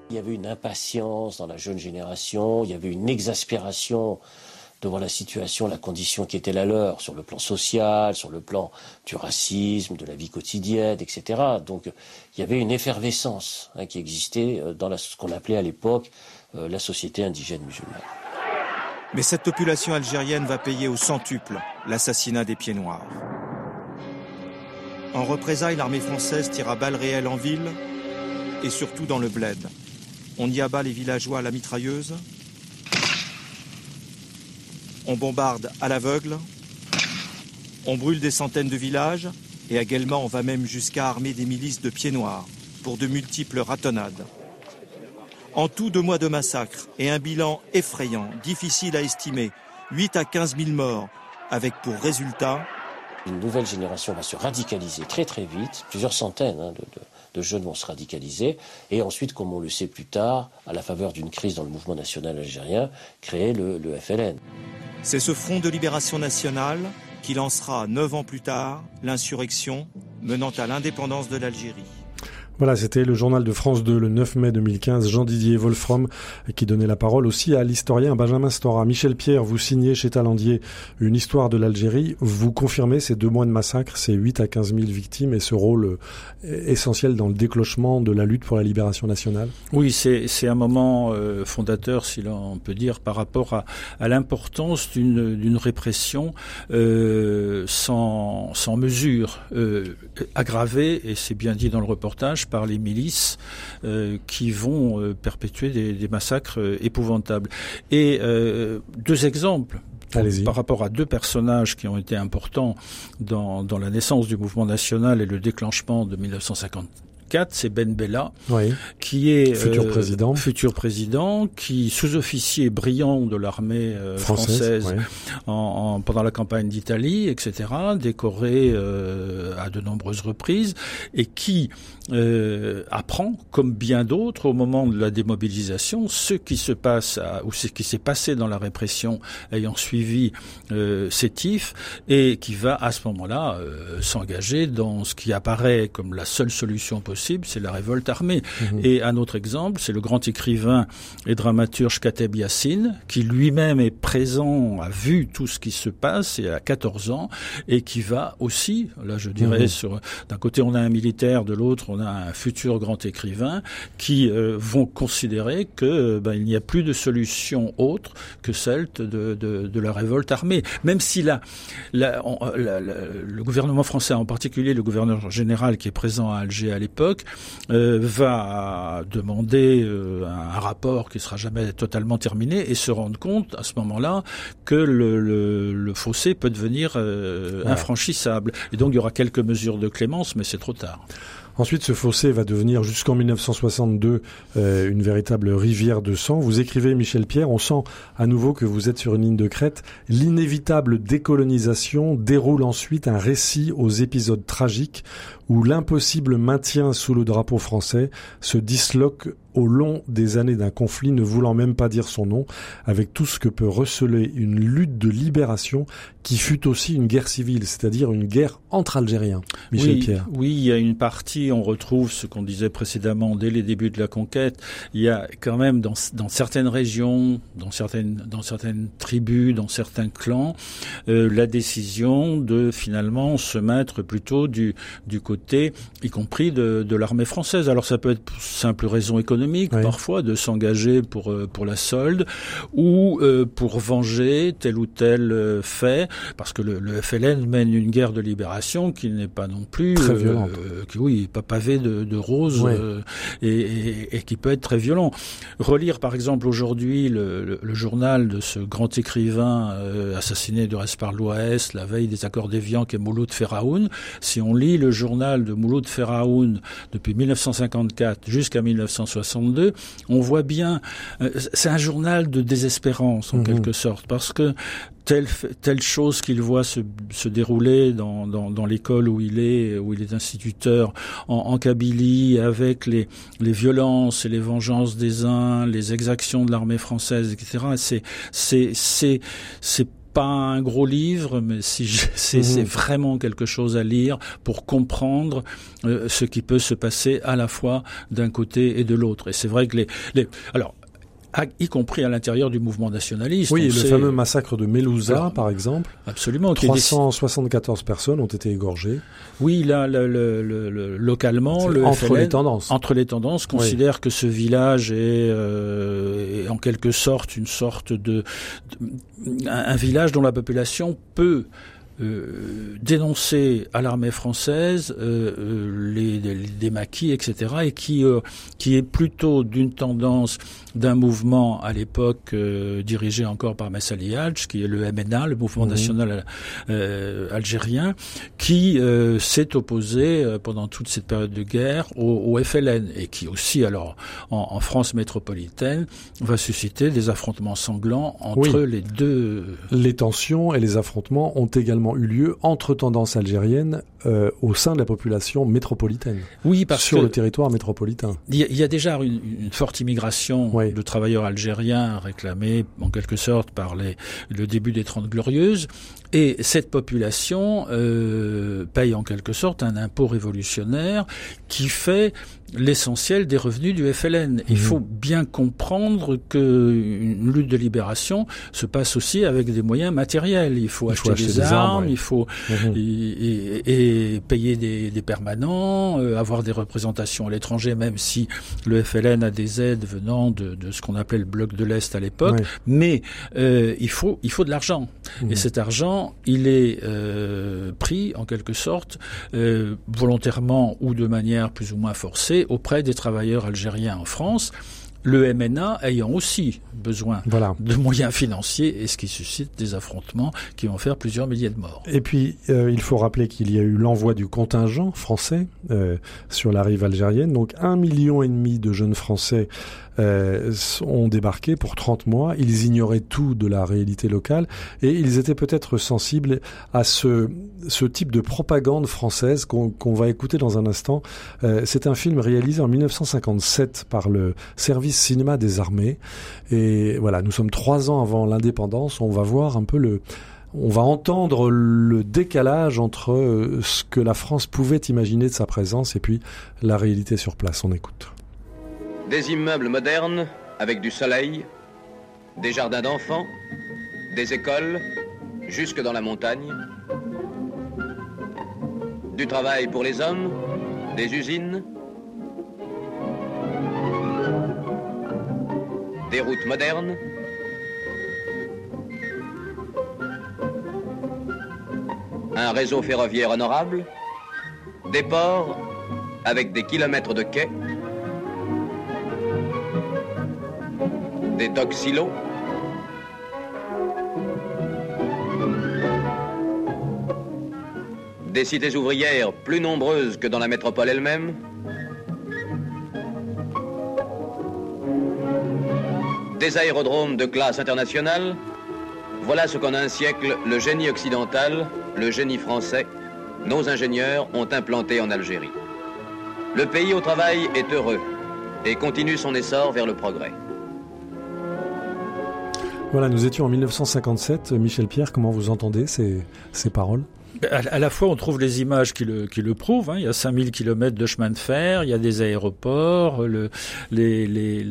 Il y avait une impatience dans la jeune génération, il y avait une exaspération devant la situation, la condition qui était la leur, sur le plan social, sur le plan du racisme, de la vie quotidienne, etc. Donc il y avait une effervescence hein, qui existait dans la, ce qu'on appelait à l'époque euh, la société indigène musulmane. Mais cette population algérienne va payer au centuple l'assassinat des pieds noirs. En représailles, l'armée française tire à balles réelles en ville et surtout dans le bled. On y abat les villageois à la mitrailleuse. On bombarde à l'aveugle. On brûle des centaines de villages et également on va même jusqu'à armer des milices de pieds noirs pour de multiples ratonnades. En tout, deux mois de massacre et un bilan effrayant, difficile à estimer, 8 à 15 000 morts, avec pour résultat... Une nouvelle génération va se radicaliser très très vite, plusieurs centaines hein, de, jeunes vont se radicaliser, et ensuite, comme on le sait plus tard, à la faveur d'une crise dans le mouvement national algérien, créer le, le FLN. C'est ce front de libération nationale qui lancera neuf ans plus tard l'insurrection menant à l'indépendance de l'Algérie. Voilà, c'était le journal de France 2 le 9 mai 2015, Jean-Didier Wolfram qui donnait la parole aussi à l'historien Benjamin Stora. Michel Pierre, vous signez chez Talandier une histoire de l'Algérie. Vous confirmez ces deux mois de massacre, ces 8 à 15 000 victimes et ce rôle euh, essentiel dans le déclenchement de la lutte pour la libération nationale? Oui, c'est un moment euh, fondateur, si l'on peut dire, par rapport à, à l'importance d'une répression euh, sans, sans mesure, aggravée, et c'est bien dit dans le reportage, par les milices euh, qui vont euh, perpétuer des, massacres euh, épouvantables. Et deux exemples par rapport à deux personnages qui ont été importants dans, dans la naissance du mouvement national et le déclenchement de 1950 c'est Ben Bella, qui est futur euh, président, futur président, qui sous-officier brillant de l'armée euh, française, en, pendant la campagne d'Italie, etc., décoré euh, à de nombreuses reprises, et qui apprend, comme bien d'autres, au moment de la démobilisation, ce qui se passe ou ce qui s'est passé dans la répression ayant suivi ces tifs, et qui va à ce moment-là s'engager dans ce qui apparaît comme la seule solution possible c'est la révolte armée. Mhm. Et un autre exemple, c'est le grand écrivain et dramaturge Kateb Yassine, qui lui-même est présent, a vu tout ce qui se passe et a 14 ans, et qui va aussi, là je dirais, mhm. sur d'un côté on a un militaire, de l'autre on a un futur grand écrivain, qui euh, vont considérer que ben, il n'y a plus de solution autre que celle de, de, de la révolte armée. Même si la, la, le gouvernement français, en particulier le gouverneur général qui est présent à Alger à l'époque, euh, va demander euh, un rapport qui sera jamais totalement terminé et se rendre compte à ce moment-là que le, fossé peut devenir euh, infranchissable. Et donc il y aura quelques mesures de clémence, mais c'est trop tard. Ensuite, ce fossé va devenir jusqu'en 1962 euh, une véritable rivière de sang. Vous écrivez, Michel Pierre, on sent à nouveau que vous êtes sur une ligne de crête. L'inévitable décolonisation déroule ensuite un récit aux épisodes tragiques où l'impossible maintien sous le drapeau français se disloque au long des années d'un conflit ne voulant même pas dire son nom, avec tout ce que peut receler une lutte de libération qui fut aussi une guerre civile, c'est-à-dire une guerre entre Algériens. Michel oui, Pierre. Oui, il y a une partie, on retrouve ce qu'on disait précédemment dès les débuts de la conquête, il y a quand même dans, dans certaines régions, dans certaines, dans certaines tribus, dans certains clans, euh, la décision de finalement se mettre plutôt du, du côté, y compris de, de l'armée française. Alors ça peut être pour simple raison économique, parfois de s'engager pour euh, pour la solde ou euh, pour venger tel ou tel euh, fait parce que le, le, FLN mène une guerre de libération qui n'est pas non plus très violente. qui oui pas pavé de, de roses et, et, et, qui peut être très violent. Relire par exemple aujourd'hui le, le, journal de ce grand écrivain assassiné du reste par l'Ouest la veille des accords d'Évian qui est Mouloud Feraoun si on lit le journal de Mouloud Feraoun depuis 1954 jusqu'à 1960 on voit bien, euh, c'est un journal de désespérance en mhm. quelque sorte, parce que telle, telle chose qu'il voit se, se dérouler dans, dans, l'école où il est, où il est instituteur, en, en Kabylie, avec les, les violences et les vengeances des uns, les exactions de l'armée française, etc. C'est, c'est, c'est, c'est pas un gros livre, mais si mhm. c'est vraiment quelque chose à lire pour comprendre euh, ce qui peut se passer à la fois d'un côté et de l'autre. Et c'est vrai que les, les alors y compris à l'intérieur du mouvement nationaliste. Oui, le fameux massacre de Melouza, par exemple. Absolument. 374 personnes ont été égorgées. Oui, là, le, le, le, localement, le entre les tendances. Entre les tendances, considère que ce village est, euh, est, en quelque sorte une sorte de, un, village dont la population peut euh, dénoncer à l'armée française les, les, maquis, etc., et qui, qui est plutôt d'une tendance d'un mouvement à l'époque dirigé encore par Messali Hadj, qui est le MNA, le mouvement mmh. national algérien, qui s'est opposé pendant toute cette période de guerre au, au FLN et qui aussi, alors en, en France métropolitaine, va susciter des affrontements sanglants entre les deux. Les tensions et les affrontements ont également eu lieu entre tendances algériennes euh, au sein de la population métropolitaine. Oui, parce sur le territoire métropolitain. Il y, a déjà une, une forte immigration de travailleurs algériens réclamés en quelque sorte par les, le début des Trente Glorieuses, et cette population euh, paye en quelque sorte un impôt révolutionnaire qui fait l'essentiel des revenus du FLN. Il mhm. faut bien comprendre que une lutte de libération se passe aussi avec des moyens matériels. Il faut, acheter, des, armes, il faut et, payer des, des permanents, euh, avoir des représentations à l'étranger, même si le FLN a des aides venant de, de ce qu'on appelait le bloc de l'Est à l'époque. Mais euh, il faut il faut de l'argent. Et mhm. cet argent, il est euh, pris en quelque sorte volontairement ou de manière plus ou moins forcée auprès des travailleurs algériens en France le MNA ayant aussi besoin de moyens financiers et ce qui suscite des affrontements qui vont faire plusieurs milliers de morts. Et puis, euh, il faut rappeler qu'il y a eu l'envoi du contingent français euh, sur la rive algérienne. Donc, un million et demi de jeunes Français euh, ont débarqué pour 30 mois. Ils ignoraient tout de la réalité locale et ils étaient peut-être sensibles à ce, ce type de propagande française qu'on va écouter dans un instant. Euh, c'est un film réalisé en 1957 par le service cinéma des armées. Et voilà, nous sommes trois ans avant l'indépendance. On va voir un peu le on va entendre le décalage entre euh, ce que la France pouvait imaginer de sa présence et puis la réalité sur place. On écoute. Des immeubles modernes avec du soleil, des jardins d'enfants, des écoles, jusque dans la montagne, du travail pour les hommes, des usines, des routes modernes, un réseau ferroviaire honorable, des ports avec des kilomètres de quais, des docks silos, des cités ouvrières plus nombreuses que dans la métropole elle-même, des aérodromes de classe internationale, voilà ce qu'en un siècle le génie occidental, le génie français, nos ingénieurs ont implanté en Algérie. Le pays au travail est heureux et continue son essor vers le progrès. Voilà, nous étions en 1957. Michel Pierre, comment vous entendez ces, ces paroles? À, la fois, on trouve les images qui le, qui le prouvent. Hein. Il y a 5000 kilomètres de chemin de fer, il y a des aéroports, le, les, les,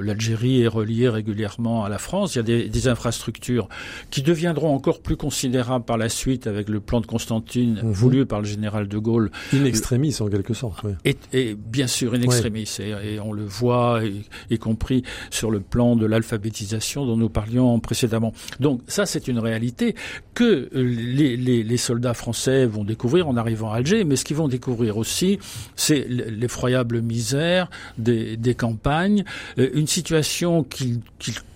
l'Algérie est reliée régulièrement à la France. Il y a des, des, infrastructures qui deviendront encore plus considérables par la suite avec le plan de Constantine mhm. voulu par le général de Gaulle. In extremis, en quelque sorte. Oui. Et, et, bien sûr, in extremis. Et, et, on le voit, y, y compris sur le plan de l'alphabétisation dont nous parlions précédemment. Donc ça, c'est une réalité que les, les les soldats français vont découvrir en arrivant à Alger, mais ce qu'ils vont découvrir aussi, c'est l'effroyable misère des, campagnes, euh, une situation qu'ils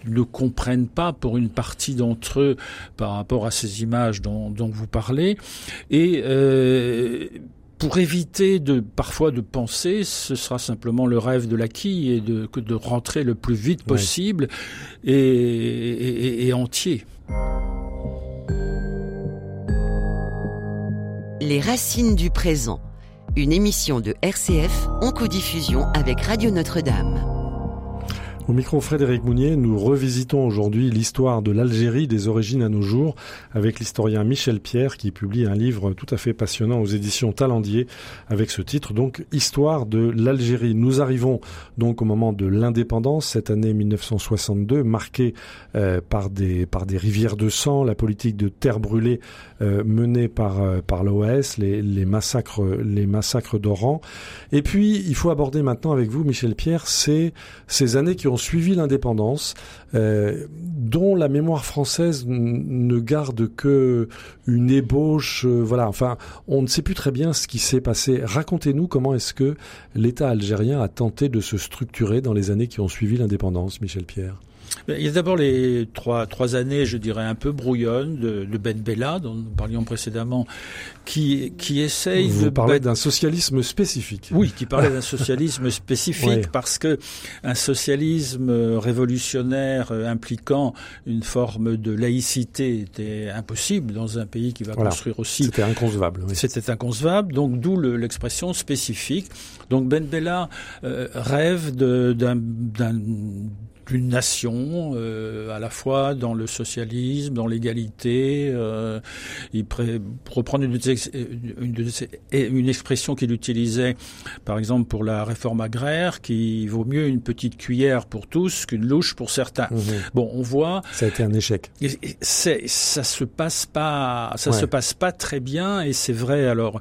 ne comprennent pas pour une partie d'entre eux par rapport à ces images dont, vous parlez, et euh, pour éviter de parfois de penser, ce sera simplement le rêve de l'acquis et de, de rentrer le plus vite possible et, et entier. Les racines du présent, une émission de RCF en codiffusion avec Radio Notre-Dame. Au micro Frédéric Mounier, nous revisitons aujourd'hui l'histoire de l'Algérie des origines à nos jours avec l'historien Michel Pierre qui publie un livre tout à fait passionnant aux éditions Talendier avec ce titre donc Histoire de l'Algérie. Nous arrivons donc au moment de l'indépendance cette année 1962 marquée euh, par des par des rivières de sang, la politique de terre brûlée euh, menée par euh, par l'OAS, les, les massacres les massacres d'Oran. Et puis il faut aborder maintenant avec vous Michel Pierre ces ces années qui ont suivi l'indépendance, euh, dont la mémoire française ne garde que une ébauche. Euh, voilà, enfin, on ne sait plus très bien ce qui s'est passé. Racontez-nous comment est-ce que l'État algérien a tenté de se structurer dans les années qui ont suivi l'indépendance, Michel Pierre. Il y a d'abord les trois, trois années, je dirais, un peu brouillonnes de, de Ben Bella, dont nous parlions précédemment, qui, qui essaye Vous de... parlez d'un socialisme spécifique. Oui, qui parlait d'un socialisme spécifique, parce que un socialisme révolutionnaire euh, impliquant une forme de laïcité était impossible dans un pays qui va voilà. construire aussi... C'était inconcevable. Oui. C'était inconcevable, donc d'où l'expression spécifique. Donc Ben Bella euh, rêve d'un d'une nation, euh, à la fois dans le socialisme, dans l'égalité. Euh, il reprend une, une, une expression qu'il utilisait, par exemple, pour la réforme agraire, qui vaut mieux une petite cuillère pour tous qu'une louche pour certains. Mmh. Bon, on voit. Ça a été un échec. Ça se passe pas, ça ouais. se passe pas très bien, et c'est vrai alors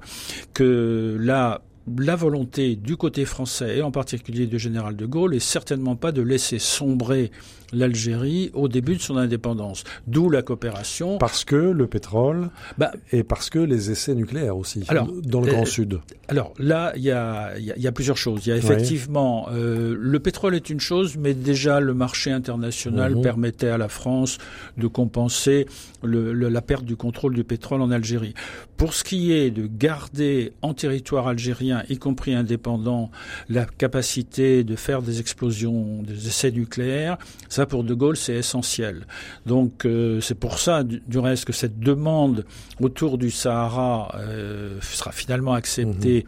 que là la volonté du côté français et en particulier du général de Gaulle est certainement pas de laisser sombrer l'Algérie au début de son indépendance. D'où la coopération. Parce que le pétrole bah, et parce que les essais nucléaires aussi alors, dans le Grand euh, Sud. Alors là, il y a, y, y a, plusieurs choses. Il y a effectivement oui. euh, le pétrole est une chose, mais déjà le marché international mmh. permettait à la France de compenser le, le, la perte du contrôle du pétrole en Algérie. Pour ce qui est de garder en territoire algérien, y compris indépendant, la capacité de faire des explosions, des essais nucléaires, ça pour De Gaulle c'est essentiel. Donc euh, c'est pour ça du, du, reste que cette demande autour du Sahara euh, sera finalement acceptée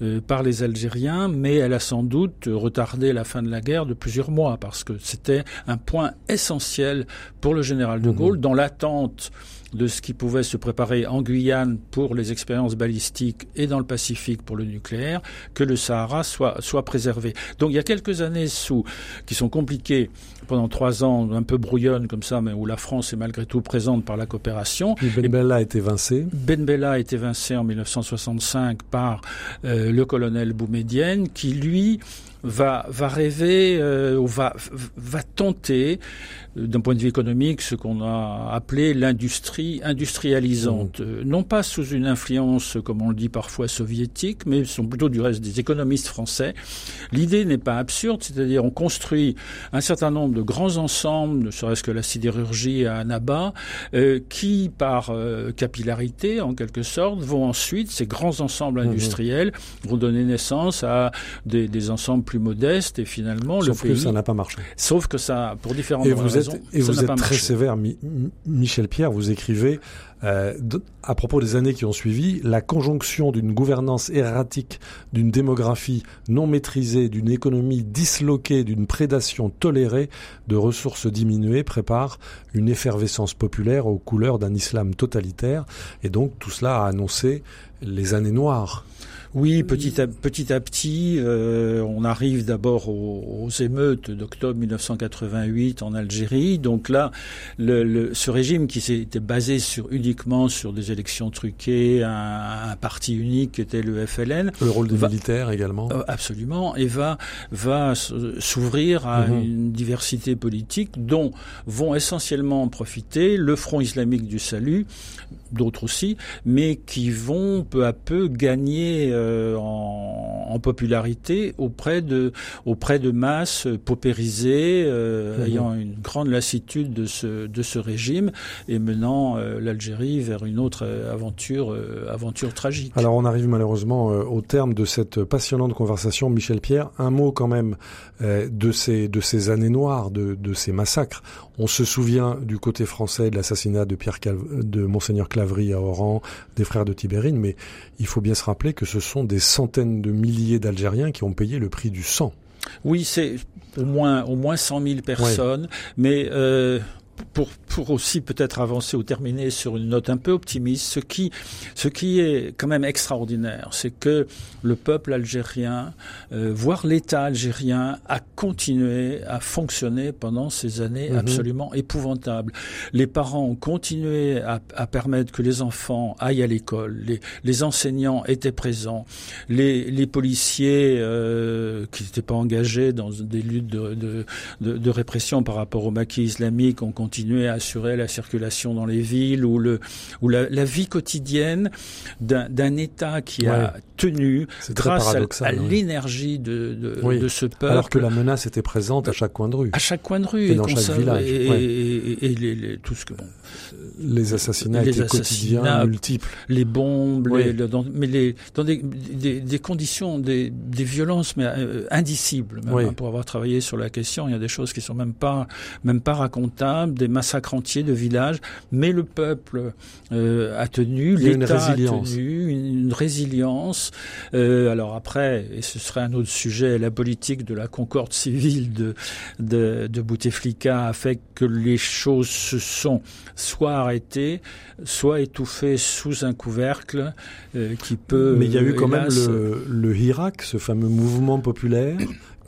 mmh. euh, par les Algériens, mais elle a sans doute retardé la fin de la guerre de plusieurs mois parce que c'était un point essentiel pour le général De Gaulle mmh. dans l'attente de ce qui pouvait se préparer en Guyane pour les expériences balistiques et dans le Pacifique pour le nucléaire, que le Sahara soit, soit préservé. Donc il y a quelques années sous, qui sont compliquées pendant trois ans, un peu brouillonnes comme ça, mais où la France est malgré tout présente par la coopération. Ben Bella a été évincé. Ben Bella a été évincé en 1965 par euh, le colonel Boumedienne, qui lui va, va rêver, euh, ou va, va tenter, d'un point de vue économique, ce qu'on a appelé l'industrie industrialisante. Mmh. non pas sous une influence, comme on le dit parfois, soviétique, mais sont plutôt du reste des économistes français. L'idée n'est pas absurde, c'est-à-dire on construit un certain nombre de grands ensembles, ne serait-ce que la sidérurgie à Annaba, euh, qui, par euh, capillarité, en quelque sorte, vont ensuite, ces grands ensembles industriels, mmh. vont donner naissance à des, des ensembles plus modeste et finalement Sauf le pays. que ça n'a pas marché. Sauf que ça, pour différentes et vous êtes, et vous êtes très sévère, Mi Michel Pierre. Vous écrivez euh, de, à propos des années qui ont suivi, la conjonction d'une gouvernance erratique, d'une démographie non maîtrisée, d'une économie disloquée, d'une prédation tolérée, de ressources diminuées prépare une effervescence populaire aux couleurs d'un islam totalitaire. Et donc tout cela a annoncé les années noires. Oui, petit à petit, à petit euh, on arrive d'abord aux, aux, émeutes d'octobre 1988 en Algérie. Donc là, le, le, ce régime qui s'était basé sur, uniquement sur des élections truquées, un, un, parti unique qui était le FLN. Le rôle des va, militaires également. Euh, absolument, et va, va s'ouvrir à mmh. une diversité politique dont vont essentiellement profiter le Front islamique du salut, d'autres aussi, mais qui vont peu à peu gagner euh, en, en, popularité auprès de auprès de masses paupérisées euh, mmh. ayant une grande lassitude de ce de ce régime et menant euh, l'Algérie vers une autre aventure aventure tragique. Alors on arrive malheureusement au terme de cette passionnante conversation Michel Pierre un mot quand même de ces de ces années noires de de ces massacres on se souvient du côté français de l'assassinat de Pierre Cal de monseigneur Clavry à Oran, des frères de Tibérine, mais il faut bien se rappeler que ce sont des centaines de milliers d'Algériens qui ont payé le prix du sang. Oui, c'est au moins au moins 100 000 personnes, ouais. mais euh, pour, pour aussi peut-être avancer ou terminer sur une note un peu optimiste, ce qui, ce qui est quand même extraordinaire, c'est que le peuple algérien, euh, voire l'État algérien, a continué à fonctionner pendant ces années mhm. absolument épouvantables. Les parents ont continué à, à, permettre que les enfants aillent à l'école, les, les, enseignants étaient présents, les, les policiers euh, qui n'étaient pas engagés dans des luttes de, de, de, de répression par rapport au maquis islamique ont continué continuer à assurer la circulation dans les villes ou, le, ou la, la vie quotidienne d'un État qui a tenu grâce à, l'énergie de, de, de, ce peuple. Alors que la menace était présente à chaque coin de rue. À chaque coin de rue. Et, dans chaque village. Et, et, les, tout ce que... Les assassinats les étaient quotidiens, multiples. Les bombes, les, dans, mais les, dans des, des, des conditions, des, des, violences mais euh, indicibles. Même, hein, pour avoir travaillé sur la question, il y a des choses qui sont même pas, même pas racontables, des massacres entiers de villages, mais le peuple euh, a tenu, l'État a tenu une, une résilience. Euh, alors après, et ce serait un autre sujet, la politique de la concorde civile de, de, de Bouteflika a fait que les choses se sont soit arrêtées, soit étouffées sous un couvercle euh, qui peut. Mais il y a eu quand même le, le Hirak, ce fameux mouvement populaire.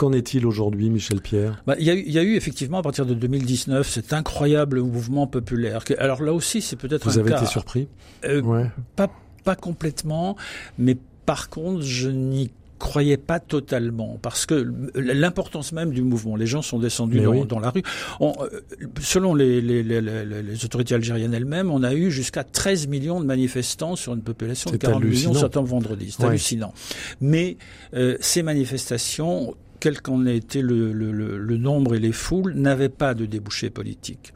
Qu'en est-il aujourd'hui, Michel Pierre? Bah, il, y a eu, il y a eu effectivement à partir de 2019 cet incroyable mouvement populaire. Alors là aussi, c'est peut-être Vous un avez cas, été surpris? euh, ouais. Pas pas complètement, mais par contre, je n'y croyais pas totalement parce que l'importance même du mouvement, les gens sont descendus dans, oui. dans, la rue. On, euh, selon les, les, les, les, autorités algériennes elles-mêmes, on a eu jusqu'à 13 millions de manifestants sur une population de 40 hallucinant. millions septembre vendredi. C'est ouais. hallucinant. Mais euh, ces manifestations quel qu'en ait été le, le, le, nombre et les foules, n'avaient pas de débouché politique.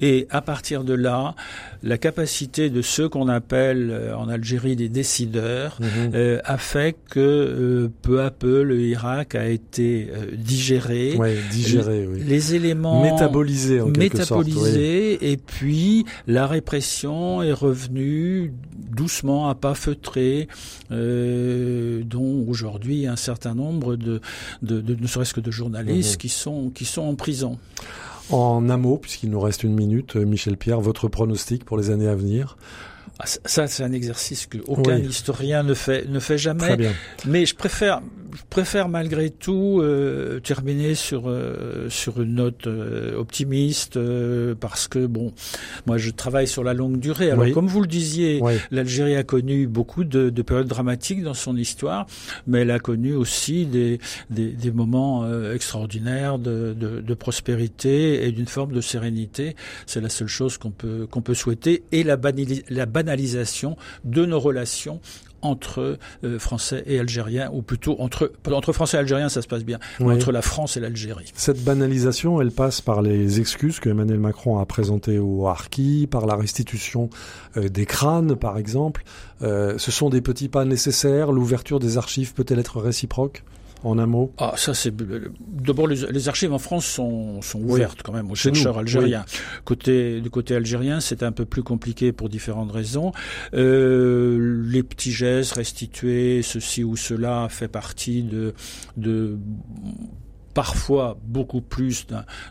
Et à partir de là, la capacité de ceux qu'on appelle euh, en Algérie des décideurs mmh. euh, a fait que euh, peu à peu le Irak a été euh, digéré, ouais, digéré les, oui. les éléments métabolisés en métabolisés, sorte, oui. et puis la répression est revenue doucement à pas feutré, euh, dont aujourd'hui un certain nombre de, de, de ne serait-ce que de journalistes mmh. qui sont qui sont en prison. En un mot, puisqu'il nous reste une minute, Michel Pierre, votre pronostic pour les années à venir? Ah, ça, c'est un exercice que aucun oui. historien ne fait ne fait jamais. Très bien. Mais je préfère je préfère malgré tout euh, terminer sur euh, sur une note euh, optimiste euh, parce que bon, moi je travaille sur la longue durée. Alors oui. comme vous le disiez, oui. l'Algérie a connu beaucoup de, de, périodes dramatiques dans son histoire, mais elle a connu aussi des des, des moments euh, extraordinaires de, de, de prospérité et d'une forme de sérénité. C'est la seule chose qu'on peut qu'on peut souhaiter et la banalisation de nos relations entre euh, Français et Algériens, ou plutôt entre, entre Français et Algériens, ça se passe bien, oui. entre la France et l'Algérie. Cette banalisation, elle passe par les excuses que Emmanuel Macron a présentées au Harki, par la restitution euh, des crânes, par exemple. Euh, ce sont des petits pas nécessaires. L'ouverture des archives peut-elle être réciproque? En un mot Ah, ça c'est d'abord les, les, archives en France sont, sont ouvertes oui. quand même aux chercheurs nous, algériens. Oui. Côté du côté algérien, c'est un peu plus compliqué pour différentes raisons. Euh, les petits gestes restitués, ceci ou cela, fait partie de de parfois beaucoup plus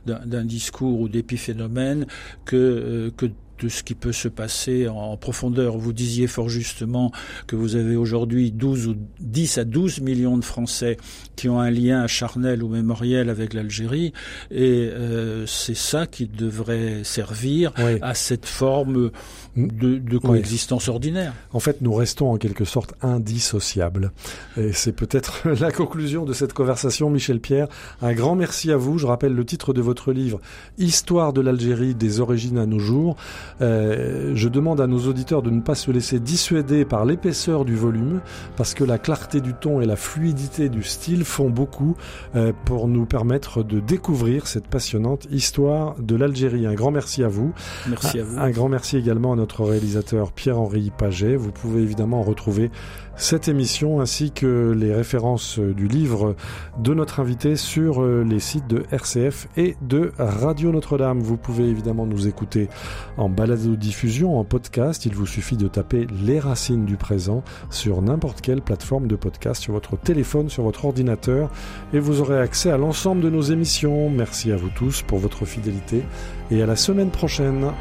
d'un discours ou d'épiphénomènes que, euh, que de ce qui peut se passer en profondeur. Vous disiez fort justement que vous avez aujourd'hui 12 ou 10 à 12 millions de Français qui ont un lien charnel ou mémoriel avec l'Algérie et euh, c'est ça qui devrait servir oui. à cette forme de, de coexistence oui. ordinaire. En fait, nous restons en quelque sorte indissociables. Et c'est peut-être la conclusion de cette conversation, Michel Pierre. Un grand merci à vous. Je rappelle le titre de votre livre, Histoire de l'Algérie des origines à nos jours. Euh, je demande à nos auditeurs de ne pas se laisser dissuader par l'épaisseur du volume, parce que la clarté du ton et la fluidité du style font beaucoup euh, pour nous permettre de découvrir cette passionnante histoire de l'Algérie. Un grand merci à vous. Merci à vous. Un, un grand merci également à notre réalisateur Pierre-Henri Paget. Vous pouvez évidemment retrouver cette émission ainsi que les références du livre de notre invité sur euh, les sites de RCF et de Radio Notre-Dame. Vous pouvez évidemment nous écouter en balado-diffusion, en podcast. Il vous suffit de taper Les Racines du présent sur n'importe quelle plateforme de podcast, sur votre téléphone, sur votre ordinateur, et vous aurez accès à l'ensemble de nos émissions. Merci à vous tous pour votre fidélité et à la semaine prochaine.